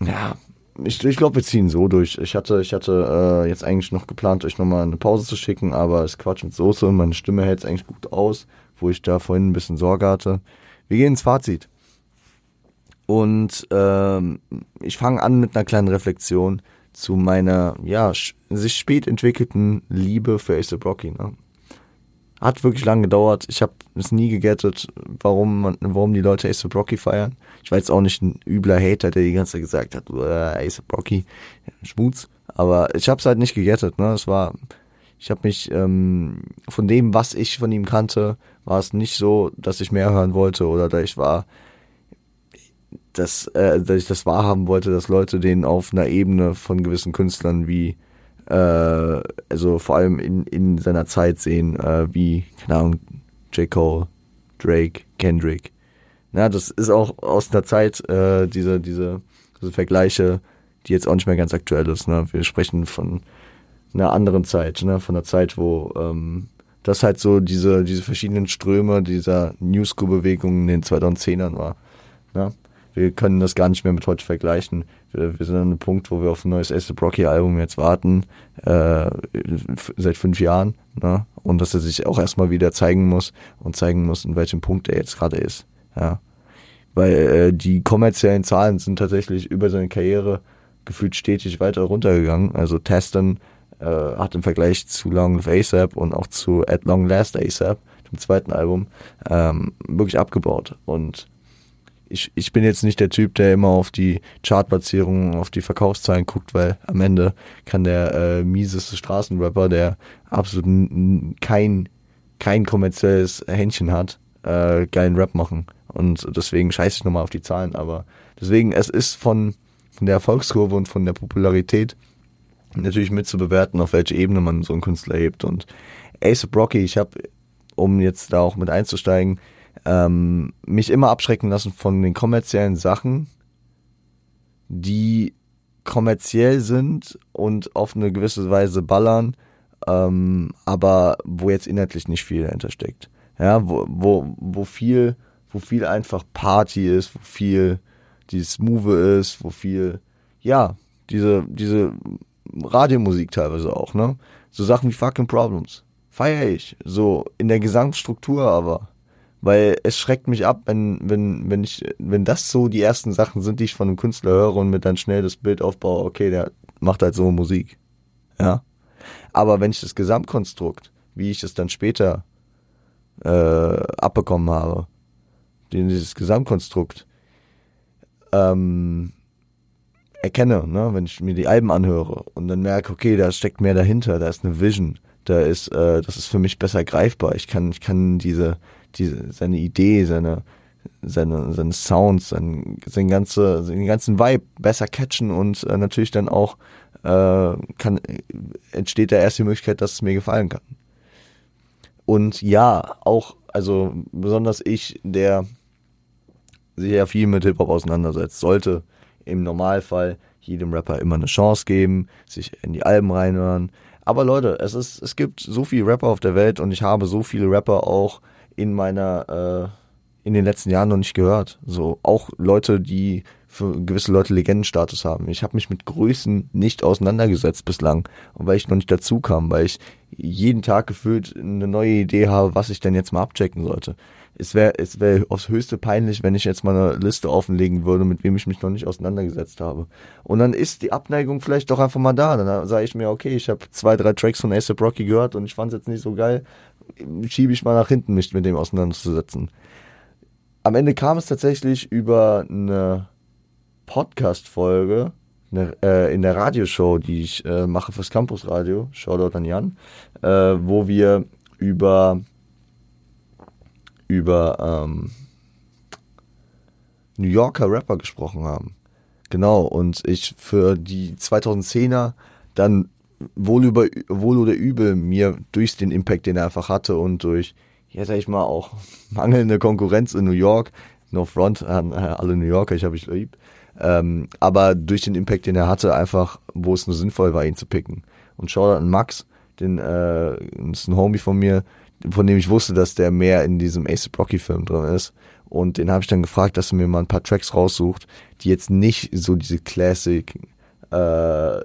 ja, ich, ich glaube, wir ziehen so durch. Ich hatte, ich hatte äh, jetzt eigentlich noch geplant, euch nochmal eine Pause zu schicken, aber es Quatsch mit Soße. Meine Stimme hält es eigentlich gut aus, wo ich da vorhin ein bisschen Sorge hatte. Wir gehen ins Fazit. Und ähm, ich fange an mit einer kleinen Reflexion zu meiner, ja, sich spät entwickelten Liebe für Ace Rocky. Ne? Hat wirklich lange gedauert. Ich habe es nie gegettet, warum, man, warum die Leute Ace Rocky feiern. Ich war jetzt auch nicht ein übler Hater, der die ganze Zeit gesagt hat, äh, Ace Rocky, Schmutz. Aber ich habe es halt nicht gegettet. Ne? Es war, ich habe mich ähm, von dem, was ich von ihm kannte, war es nicht so, dass ich mehr hören wollte oder da ich war dass, äh, dass ich das wahrhaben wollte, dass Leute den auf einer Ebene von gewissen Künstlern wie, äh, also vor allem in, in seiner Zeit sehen, äh, wie, keine Ahnung, J. Cole, Drake, Kendrick. Na, das ist auch aus einer Zeit, äh, diese, diese, diese Vergleiche, die jetzt auch nicht mehr ganz aktuell ist. Ne? Wir sprechen von einer anderen Zeit, ne? von einer Zeit, wo ähm, das halt so diese, diese verschiedenen Ströme dieser New School-Bewegung in den 2010ern war. Ne? Wir können das gar nicht mehr mit heute vergleichen. Wir, wir sind an einem Punkt, wo wir auf ein neues Ace Brocky Album jetzt warten, äh, seit fünf Jahren, ne? Und dass er sich auch erstmal wieder zeigen muss und zeigen muss, in welchem Punkt er jetzt gerade ist, ja. Weil äh, die kommerziellen Zahlen sind tatsächlich über seine Karriere gefühlt stetig weiter runtergegangen. Also Teston äh, hat im Vergleich zu Long Live ASAP und auch zu At Long Last ASAP, dem zweiten Album, ähm, wirklich abgebaut. Und ich, ich bin jetzt nicht der Typ, der immer auf die Chartplatzierungen, auf die Verkaufszahlen guckt, weil am Ende kann der äh, mieseste Straßenrapper, der absolut kein, kein kommerzielles Händchen hat, äh, geilen Rap machen. Und deswegen scheiße ich nochmal auf die Zahlen. Aber deswegen, es ist von, von der Erfolgskurve und von der Popularität natürlich mit zu bewerten, auf welche Ebene man so einen Künstler hebt. Und Ace Brocky, ich habe, um jetzt da auch mit einzusteigen, ähm, mich immer abschrecken lassen von den kommerziellen Sachen, die kommerziell sind und auf eine gewisse Weise ballern, ähm, aber wo jetzt inhaltlich nicht viel dahinter steckt. Ja, wo, wo, wo viel, wo viel einfach Party ist, wo viel dieses Move ist, wo viel, ja, diese, diese Radiomusik teilweise auch, ne? So Sachen wie Fucking Problems. Feier ich. So in der Gesamtstruktur aber weil es schreckt mich ab, wenn, wenn, wenn ich, wenn das so die ersten Sachen sind, die ich von einem Künstler höre und mir dann schnell das Bild aufbaue, okay, der macht halt so Musik. Ja. Aber wenn ich das Gesamtkonstrukt, wie ich es dann später äh, abbekommen habe, dieses Gesamtkonstrukt ähm, erkenne, ne, wenn ich mir die Alben anhöre und dann merke, okay, da steckt mehr dahinter, da ist eine Vision, da ist, äh, das ist für mich besser greifbar. Ich kann, ich kann diese, diese, seine Idee, seine, seine, seine Sounds, sein, sein ganze, seinen ganzen Vibe besser catchen und äh, natürlich dann auch äh, kann, entsteht da erst die Möglichkeit, dass es mir gefallen kann. Und ja, auch, also besonders ich, der sich ja viel mit Hip-Hop auseinandersetzt, sollte im Normalfall jedem Rapper immer eine Chance geben, sich in die Alben reinhören. Aber Leute, es ist, es gibt so viele Rapper auf der Welt und ich habe so viele Rapper auch in meiner, äh, in den letzten Jahren noch nicht gehört. So auch Leute, die für gewisse Leute Legendenstatus haben. Ich habe mich mit Größen nicht auseinandergesetzt bislang, weil ich noch nicht dazu kam, weil ich jeden Tag gefühlt eine neue Idee habe, was ich denn jetzt mal abchecken sollte. Es wäre es wäre aufs höchste peinlich, wenn ich jetzt mal eine Liste offenlegen würde, mit wem ich mich noch nicht auseinandergesetzt habe. Und dann ist die Abneigung vielleicht doch einfach mal da. Dann sage ich mir, okay, ich habe zwei, drei Tracks von ASAP Rocky gehört und ich fand es jetzt nicht so geil schiebe ich mal nach hinten, mich mit dem auseinanderzusetzen. Am Ende kam es tatsächlich über eine Podcast-Folge, äh, in der Radioshow, die ich äh, mache fürs Campus Radio, Shoutout an Jan, äh, wo wir über über ähm, New Yorker Rapper gesprochen haben. Genau, und ich für die 2010er dann wohl, über, wohl oder übel mir durch den Impact, den er einfach hatte und durch, ja sag ich mal, auch mangelnde Konkurrenz in New York, no front an alle New Yorker, ich habe ich lieb, ähm, aber durch den Impact, den er hatte, einfach, wo es nur sinnvoll war, ihn zu picken. Und Shoutout an Max, den, äh, ist ein Homie von mir, von dem ich wusste, dass der mehr in diesem Ace Rocky Film drin ist. Und den habe ich dann gefragt, dass er mir mal ein paar Tracks raussucht, die jetzt nicht so diese Classic äh,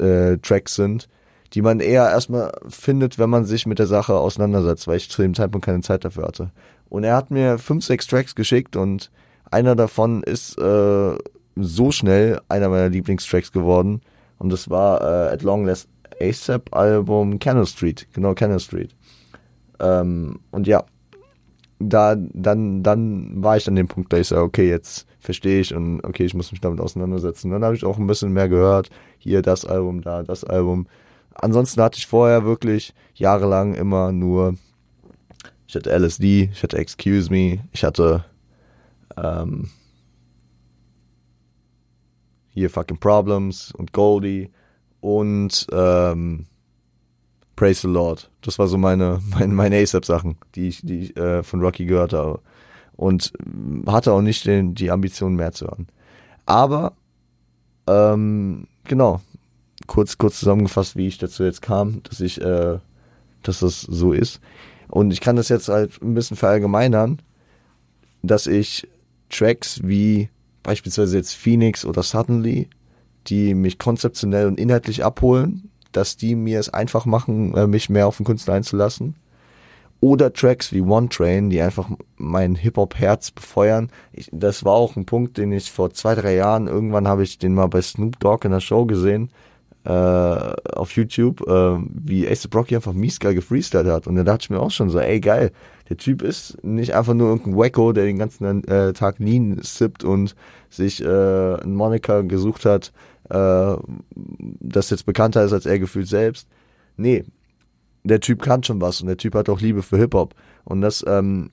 äh, Tracks sind, die man eher erstmal findet, wenn man sich mit der Sache auseinandersetzt, weil ich zu dem Zeitpunkt keine Zeit dafür hatte. Und er hat mir fünf, sechs Tracks geschickt und einer davon ist äh, so schnell einer meiner Lieblingstracks geworden. Und das war äh, At Long Last ASAP Album Canal Street. Genau, Canal Street. Ähm, und ja, da, dann, dann war ich an dem Punkt, da ich sage, okay, jetzt verstehe ich und okay, ich muss mich damit auseinandersetzen. Dann habe ich auch ein bisschen mehr gehört. Hier das Album, da das Album. Ansonsten hatte ich vorher wirklich jahrelang immer nur, ich hatte LSD, ich hatte Excuse Me, ich hatte ähm, hier Fucking Problems und Goldie und ähm, Praise the Lord. Das war so meine, meine, meine ASAP-Sachen, die ich, die ich äh, von Rocky gehört habe. Und hatte auch nicht den, die Ambition mehr zu hören. Aber, ähm, genau, kurz, kurz zusammengefasst, wie ich dazu jetzt kam, dass ich, äh, dass das so ist. Und ich kann das jetzt halt ein bisschen verallgemeinern, dass ich Tracks wie beispielsweise jetzt Phoenix oder Suddenly, die mich konzeptionell und inhaltlich abholen, dass die mir es einfach machen, äh, mich mehr auf den Künstler einzulassen. Oder Tracks wie One Train, die einfach mein Hip-Hop-Herz befeuern. Ich, das war auch ein Punkt, den ich vor zwei, drei Jahren, irgendwann habe ich den mal bei Snoop Dogg in der Show gesehen, äh, auf YouTube, äh, wie Ace Brocky einfach mies geil gefreestylt hat. Und da dachte ich mir auch schon so, ey geil, der Typ ist nicht einfach nur irgendein Wacko, der den ganzen äh, Tag Lean sippt und sich äh, einen Moniker gesucht hat, äh, das jetzt bekannter ist als er gefühlt selbst. Nee, der Typ kann schon was und der Typ hat auch Liebe für Hip-Hop. Und das ähm,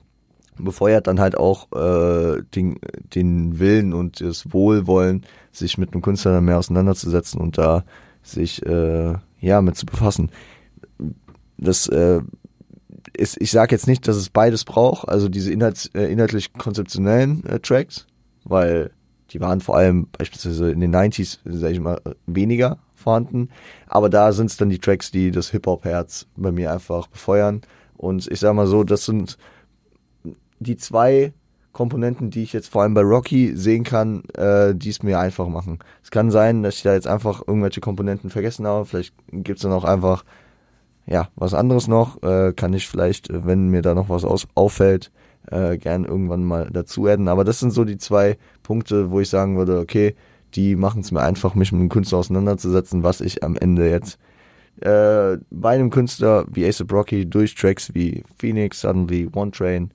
befeuert dann halt auch äh, den, den Willen und das Wohlwollen, sich mit einem Künstler mehr auseinanderzusetzen und da sich äh, ja mit zu befassen. Das äh, ist, ich sage jetzt nicht, dass es beides braucht, also diese inhalts, äh, inhaltlich konzeptionellen äh, Tracks, weil die waren vor allem beispielsweise in den 90s, sag ich mal, weniger vorhanden. Aber da sind es dann die Tracks, die das Hip-Hop-Herz bei mir einfach befeuern. Und ich sag mal so, das sind die zwei Komponenten, die ich jetzt vor allem bei Rocky sehen kann, äh, die es mir einfach machen. Es kann sein, dass ich da jetzt einfach irgendwelche Komponenten vergessen habe. Vielleicht gibt es dann auch einfach ja was anderes noch. Äh, kann ich vielleicht, wenn mir da noch was aus auffällt, äh, gern irgendwann mal dazu adden. Aber das sind so die zwei Punkte, wo ich sagen würde, okay, die machen es mir einfach, mich mit einem Künstler auseinanderzusetzen, was ich am Ende jetzt äh, bei einem Künstler wie Ace Rocky durch Tracks wie Phoenix, Suddenly, One Train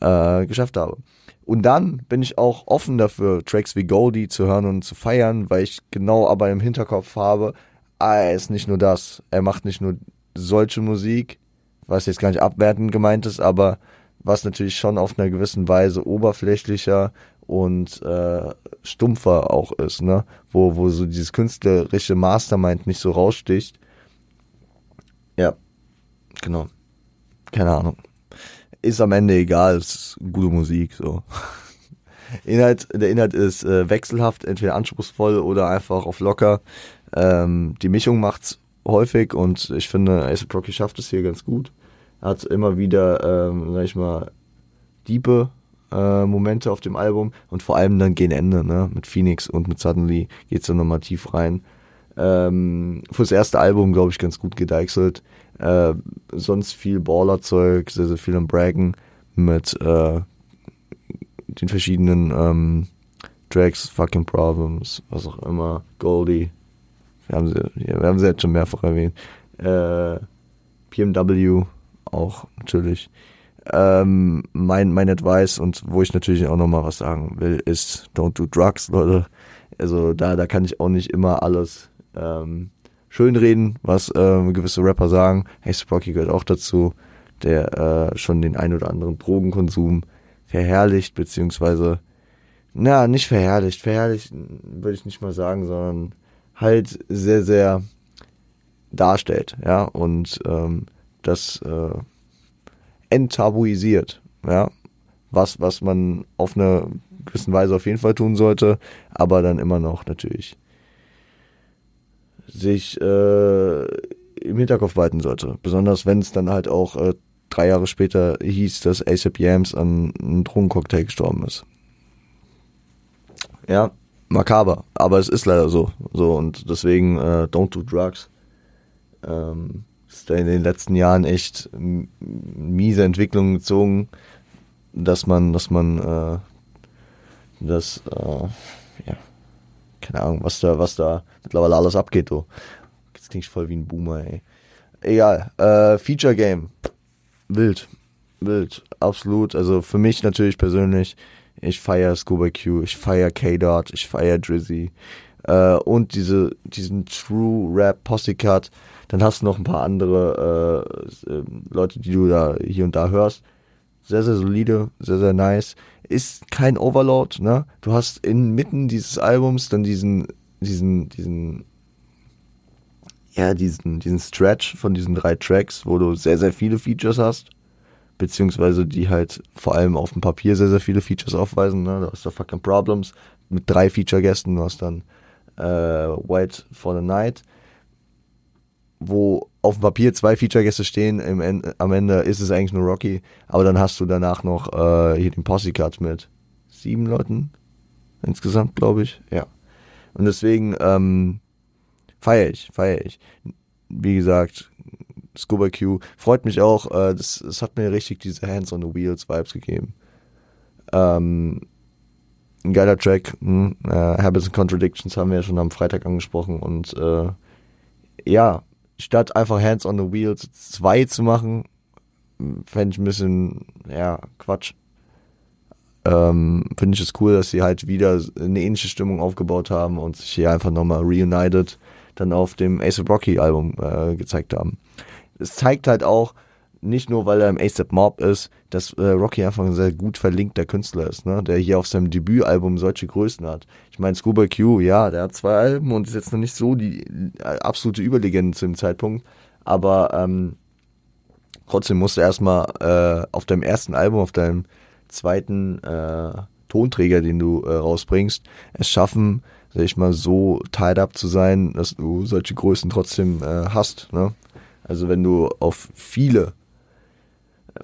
äh, geschafft habe. Und dann bin ich auch offen dafür, Tracks wie Goldie zu hören und zu feiern, weil ich genau aber im Hinterkopf habe, ah, er ist nicht nur das, er macht nicht nur solche Musik, was jetzt gar nicht abwertend gemeint ist, aber was natürlich schon auf einer gewissen Weise oberflächlicher und äh, stumpfer auch ist, ne? Wo, wo so dieses künstlerische Mastermind nicht so raussticht. Ja, genau. Keine Ahnung. Ist am Ende egal, ist gute Musik, so. Inhalt, der Inhalt ist äh, wechselhaft, entweder anspruchsvoll oder einfach auf locker. Ähm, die Mischung macht's häufig und ich finde, Ace Rocky schafft es hier ganz gut. Er hat immer wieder, ähm, sag ich mal, diepe äh, Momente auf dem Album und vor allem dann gegen Ende, ne? Mit Phoenix und mit Suddenly geht's dann nochmal tief rein. Ähm, fürs erste Album, glaube ich, ganz gut gedeichselt. Äh, sonst viel Baller-Zeug, sehr, sehr viel am Braggen mit äh, den verschiedenen ähm, Tracks, Fucking Problems, was auch immer, Goldie. Wir haben sie, wir haben sie jetzt schon mehrfach erwähnt. Äh, PMW auch natürlich. Ähm, mein, mein Advice und wo ich natürlich auch nochmal was sagen will, ist don't do drugs, Leute. Also da, da kann ich auch nicht immer alles ähm, schönreden, was äh, gewisse Rapper sagen. ASAP Rocky gehört auch dazu, der äh, schon den ein oder anderen Drogenkonsum verherrlicht, beziehungsweise, na, nicht verherrlicht, verherrlicht würde ich nicht mal sagen, sondern halt sehr, sehr darstellt, ja, und ähm, das äh, enttabuisiert, ja, was, was man auf eine gewissen Weise auf jeden Fall tun sollte, aber dann immer noch natürlich sich äh, im Hinterkopf behalten sollte. Besonders wenn es dann halt auch äh, drei Jahre später hieß, dass ASAP Yams an einem Drogencocktail gestorben ist. Ja, makaber, aber es ist leider so. So und deswegen äh, don't do drugs. Ähm, in den letzten Jahren echt miese Entwicklungen gezogen, dass man, dass man äh, das, äh, ja, keine Ahnung, was da, was da mittlerweile alles abgeht, du. Das klingt voll wie ein Boomer, ey. Egal, äh, Feature Game. Wild. Wild. Absolut. Also für mich natürlich persönlich, ich feiere Scuba Q, ich feiere K-Dot, ich feiere Drizzy. Äh, und diese, diesen True Rap Posse Cut. Dann hast du noch ein paar andere äh, äh, Leute, die du da hier und da hörst. Sehr, sehr solide, sehr, sehr nice. Ist kein Overload, ne? Du hast inmitten dieses Albums dann diesen, diesen, diesen ja, diesen, diesen Stretch von diesen drei Tracks, wo du sehr, sehr viele Features hast. Beziehungsweise die halt vor allem auf dem Papier sehr, sehr viele Features aufweisen. Ne? Da hast du Fucking Problems mit drei Feature-Gästen. Du hast dann äh, White for the Night, wo auf dem Papier zwei Feature-Gäste stehen. Im Ende, am Ende ist es eigentlich nur Rocky. Aber dann hast du danach noch äh, hier den Posse-Cut mit sieben Leuten insgesamt, glaube ich. Ja. Und deswegen, ähm, feiere ich, feiere ich. Wie gesagt, Scuba Q freut mich auch. Äh, das, das hat mir richtig diese Hands on the Wheels Vibes gegeben. Ähm, ein geiler Track. Hm, äh, Habits and Contradictions haben wir ja schon am Freitag angesprochen und äh, ja, statt einfach Hands on the Wheels 2 zu machen, fände ich ein bisschen, ja, Quatsch. Ähm, Finde ich es cool, dass sie halt wieder eine ähnliche Stimmung aufgebaut haben und sich hier einfach nochmal reunited dann auf dem Ace of Rocky Album äh, gezeigt haben. Es zeigt halt auch, nicht nur weil er im ASAP Mob ist, dass äh, Rocky einfach ein sehr gut verlinkter Künstler ist, ne? der hier auf seinem Debütalbum solche Größen hat. Ich meine, Scuba Q, ja, der hat zwei Alben und ist jetzt noch nicht so die äh, absolute Überlegende zu dem Zeitpunkt, aber ähm, trotzdem musst du erstmal äh, auf deinem ersten Album, auf deinem zweiten äh, Tonträger, den du äh, rausbringst, es schaffen, sag ich mal, so tied up zu sein, dass du solche Größen trotzdem äh, hast. Ne? Also wenn du auf viele,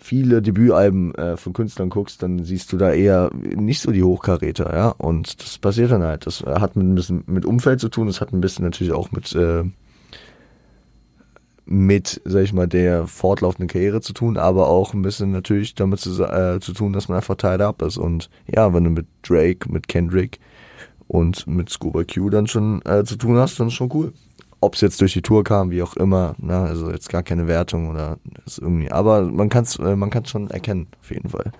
viele Debütalben äh, von Künstlern guckst, dann siehst du da eher nicht so die Hochkaräter, ja. Und das passiert dann halt. Das hat mit ein bisschen mit Umfeld zu tun, das hat ein bisschen natürlich auch mit äh, mit, sag ich mal, der fortlaufenden Karriere zu tun, aber auch ein bisschen natürlich damit zu, äh, zu tun, dass man einfach tied up ist. Und ja, wenn du mit Drake, mit Kendrick, und mit Scuba Q dann schon äh, zu tun hast, dann ist schon cool. Ob es jetzt durch die Tour kam, wie auch immer, ne? also jetzt gar keine Wertung oder ist irgendwie, aber man kann es äh, man kann's schon erkennen, auf jeden Fall.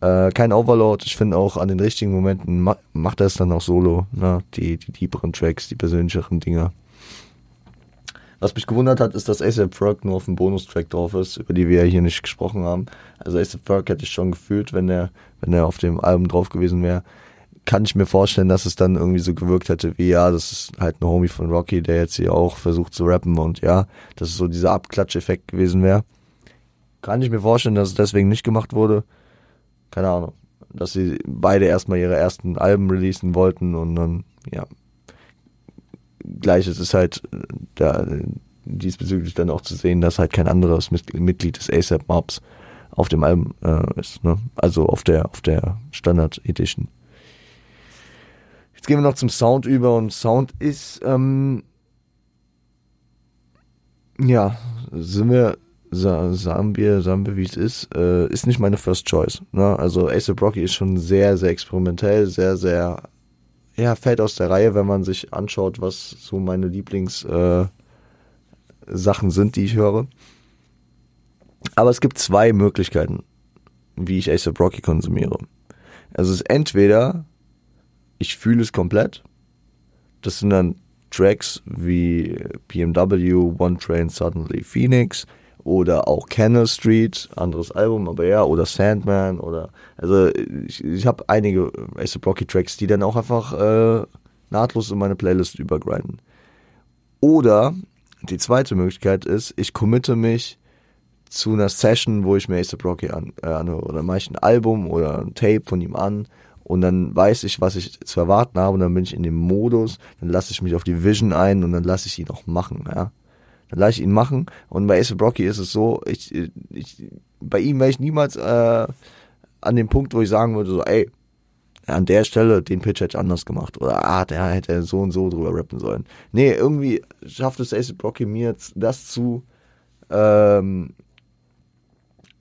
Äh, kein Overload, ich finde auch an den richtigen Momenten ma macht er es dann auch solo, ne? die, die tieferen Tracks, die persönlicheren Dinge. Was mich gewundert hat, ist, dass ASAP Ferg nur auf dem Bonustrack drauf ist, über die wir ja hier nicht gesprochen haben. Also ASAP Ferg hätte ich schon gefühlt, wenn er wenn er auf dem Album drauf gewesen wäre kann ich mir vorstellen, dass es dann irgendwie so gewirkt hätte, wie ja, das ist halt ein Homie von Rocky, der jetzt hier auch versucht zu rappen und ja, dass es so dieser Abklatscheffekt gewesen wäre. Kann ich mir vorstellen, dass es deswegen nicht gemacht wurde. Keine Ahnung. Dass sie beide erstmal ihre ersten Alben releasen wollten und dann, ja. Gleiches ist halt da diesbezüglich dann auch zu sehen, dass halt kein anderes Mitglied des ASAP Mobs auf dem Album äh, ist, ne? Also auf der auf der Standard Edition. Jetzt gehen wir noch zum Sound über und Sound ist, ähm, ja, sind wir, sagen wir, sagen wir, wie es ist, äh, ist nicht meine First Choice. Ne? Also Ace Rocky ist schon sehr, sehr experimentell, sehr, sehr, ja, fällt aus der Reihe, wenn man sich anschaut, was so meine Lieblings äh, Sachen sind, die ich höre. Aber es gibt zwei Möglichkeiten, wie ich Ace Rocky konsumiere. Also es ist entweder ich fühle es komplett Das sind dann Tracks wie BMW, One Train Suddenly Phoenix oder auch Canal Street, anderes Album, aber ja, oder Sandman oder also ich, ich habe einige ASAP Rocky Tracks, die dann auch einfach äh, nahtlos in meine Playlist übergrinden. Oder die zweite Möglichkeit ist, ich committe mich zu einer Session, wo ich mir ASAP Rocky an, äh, anhöre oder mache ich ein Album oder ein Tape von ihm an und dann weiß ich, was ich zu erwarten habe und dann bin ich in dem Modus, dann lasse ich mich auf die Vision ein und dann lasse ich ihn auch machen, ja. Dann lasse ich ihn machen. Und bei Ace Brocky ist es so, ich, ich, bei ihm wäre ich niemals äh, an dem Punkt, wo ich sagen würde, so, ey, an der Stelle den Pitch hätte ich anders gemacht. Oder ah, der hätte so und so drüber rappen sollen. Nee, irgendwie schafft es Ace Brocky mir jetzt das zu, ähm,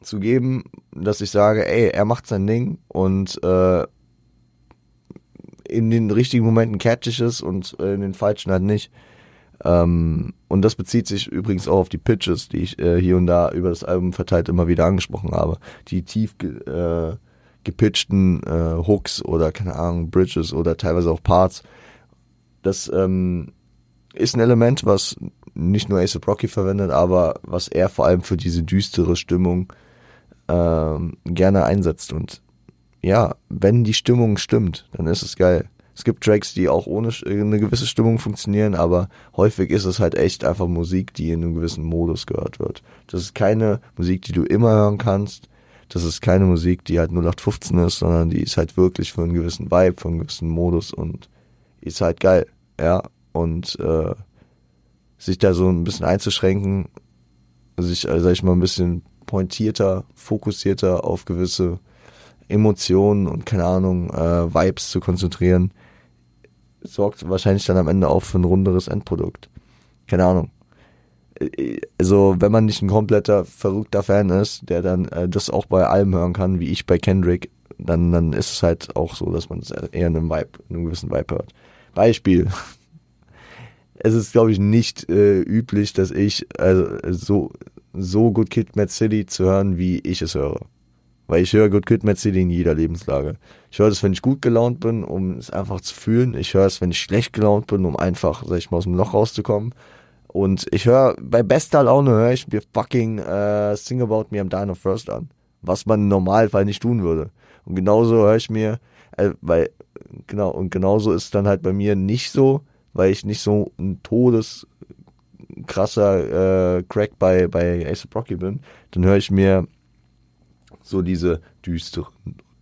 zu geben, dass ich sage, ey, er macht sein Ding und äh, in den richtigen Momenten catch es und äh, in den falschen halt nicht. Ähm, und das bezieht sich übrigens auch auf die Pitches, die ich äh, hier und da über das Album verteilt immer wieder angesprochen habe. Die tief ge äh, gepitchten äh, Hooks oder keine Ahnung, Bridges oder teilweise auch Parts. Das ähm, ist ein Element, was nicht nur Ace Rocky verwendet, aber was er vor allem für diese düstere Stimmung ähm, gerne einsetzt. Und ja, wenn die Stimmung stimmt, dann ist es geil. Es gibt Tracks, die auch ohne eine gewisse Stimmung funktionieren, aber häufig ist es halt echt einfach Musik, die in einem gewissen Modus gehört wird. Das ist keine Musik, die du immer hören kannst. Das ist keine Musik, die halt 0815 ist, sondern die ist halt wirklich für einen gewissen Vibe, für einen gewissen Modus und ist halt geil, ja. Und äh, sich da so ein bisschen einzuschränken, sich, äh, sag ich mal, ein bisschen pointierter, fokussierter auf gewisse Emotionen und keine Ahnung, äh, Vibes zu konzentrieren, sorgt wahrscheinlich dann am Ende auch für ein runderes Endprodukt. Keine Ahnung. Also, wenn man nicht ein kompletter verrückter Fan ist, der dann äh, das auch bei allem hören kann, wie ich bei Kendrick, dann, dann ist es halt auch so, dass man es eher in einem Vibe, in einem gewissen Vibe hört. Beispiel. Es ist, glaube ich, nicht äh, üblich, dass ich also, so, so Good Kid Mad City zu hören, wie ich es höre. Weil ich höre Good Kid Mad City in jeder Lebenslage. Ich höre das, wenn ich gut gelaunt bin, um es einfach zu fühlen. Ich höre es, wenn ich schlecht gelaunt bin, um einfach, sag ich mal, aus dem Loch rauszukommen. Und ich höre, bei bester Laune höre ich mir fucking äh, Sing About Me I'm Dying of First an. Was man im Normalfall nicht tun würde. Und genauso höre ich mir, äh, weil, genau, und genauso ist dann halt bei mir nicht so, weil ich nicht so ein todes krasser äh, Crack bei, bei Ace Rocky bin, dann höre ich mir so diese düsteren,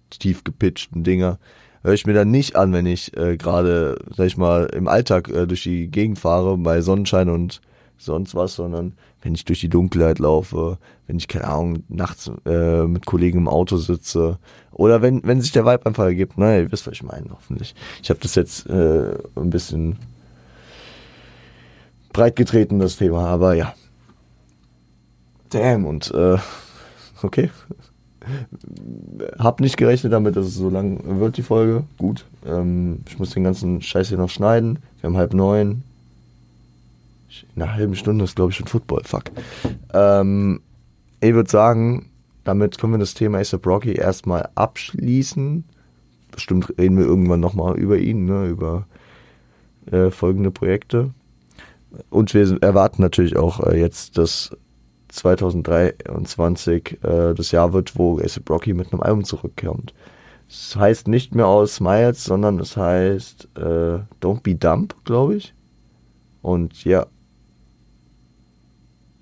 tief gepitchten Dinger, höre ich mir dann nicht an, wenn ich äh, gerade, sag ich mal, im Alltag äh, durch die Gegend fahre, bei Sonnenschein und sonst was, sondern wenn ich durch die Dunkelheit laufe, wenn ich, keine Ahnung, nachts äh, mit Kollegen im Auto sitze oder wenn, wenn sich der Vibe einfach ergibt, ne, ihr wisst, was ich meine, hoffentlich. Ich habe das jetzt äh, ein bisschen breit getreten, das Thema, aber ja. Damn, und äh, okay. Hab nicht gerechnet damit, dass es so lang wird, die Folge. Gut. Ähm, ich muss den ganzen Scheiß hier noch schneiden. Wir haben halb neun. In einer halben Stunde ist, glaube ich, schon Football. Fuck. Ähm, ich würde sagen, damit können wir das Thema ASAP Rocky erstmal abschließen. Bestimmt reden wir irgendwann nochmal über ihn, ne, über äh, folgende Projekte. Und wir erwarten natürlich auch äh, jetzt das 2023 äh, das Jahr wird, wo ASAP Rocky mit einem Album zurückkommt. Es heißt nicht mehr aus Smiles, sondern es heißt äh, Don't Be Dump, glaube ich. Und ja,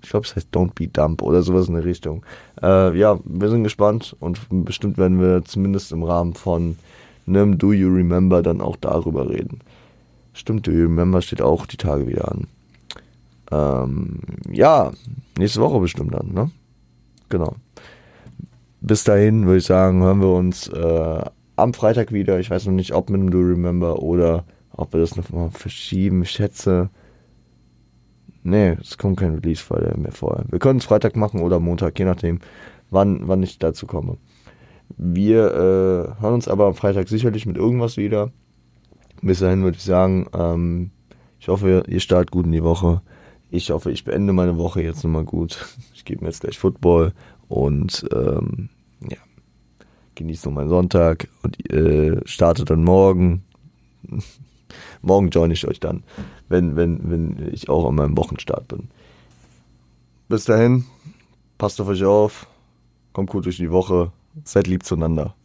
ich glaube, es heißt Don't Be Dump oder sowas in der Richtung. Äh, ja, wir sind gespannt und bestimmt werden wir zumindest im Rahmen von einem Do You Remember dann auch darüber reden. Stimmt, Do You Remember steht auch die Tage wieder an. Ähm, ja, nächste Woche bestimmt dann, ne? Genau. Bis dahin würde ich sagen, hören wir uns äh, am Freitag wieder. Ich weiß noch nicht, ob mit dem Do Remember oder ob wir das noch mal verschieben. Ich schätze. Nee, es kommt kein Release-Fall mehr vorher. Wir können es Freitag machen oder Montag, je nachdem, wann, wann ich dazu komme. Wir äh, hören uns aber am Freitag sicherlich mit irgendwas wieder. Bis dahin würde ich sagen, ähm, ich hoffe, ihr startet gut in die Woche. Ich hoffe, ich beende meine Woche jetzt nochmal gut. Ich gebe mir jetzt gleich Football und ähm, ja, genieße noch meinen Sonntag und äh, starte dann morgen. Morgen joine ich euch dann, wenn, wenn, wenn ich auch an meinem Wochenstart bin. Bis dahin, passt auf euch auf, kommt gut durch die Woche, seid lieb zueinander.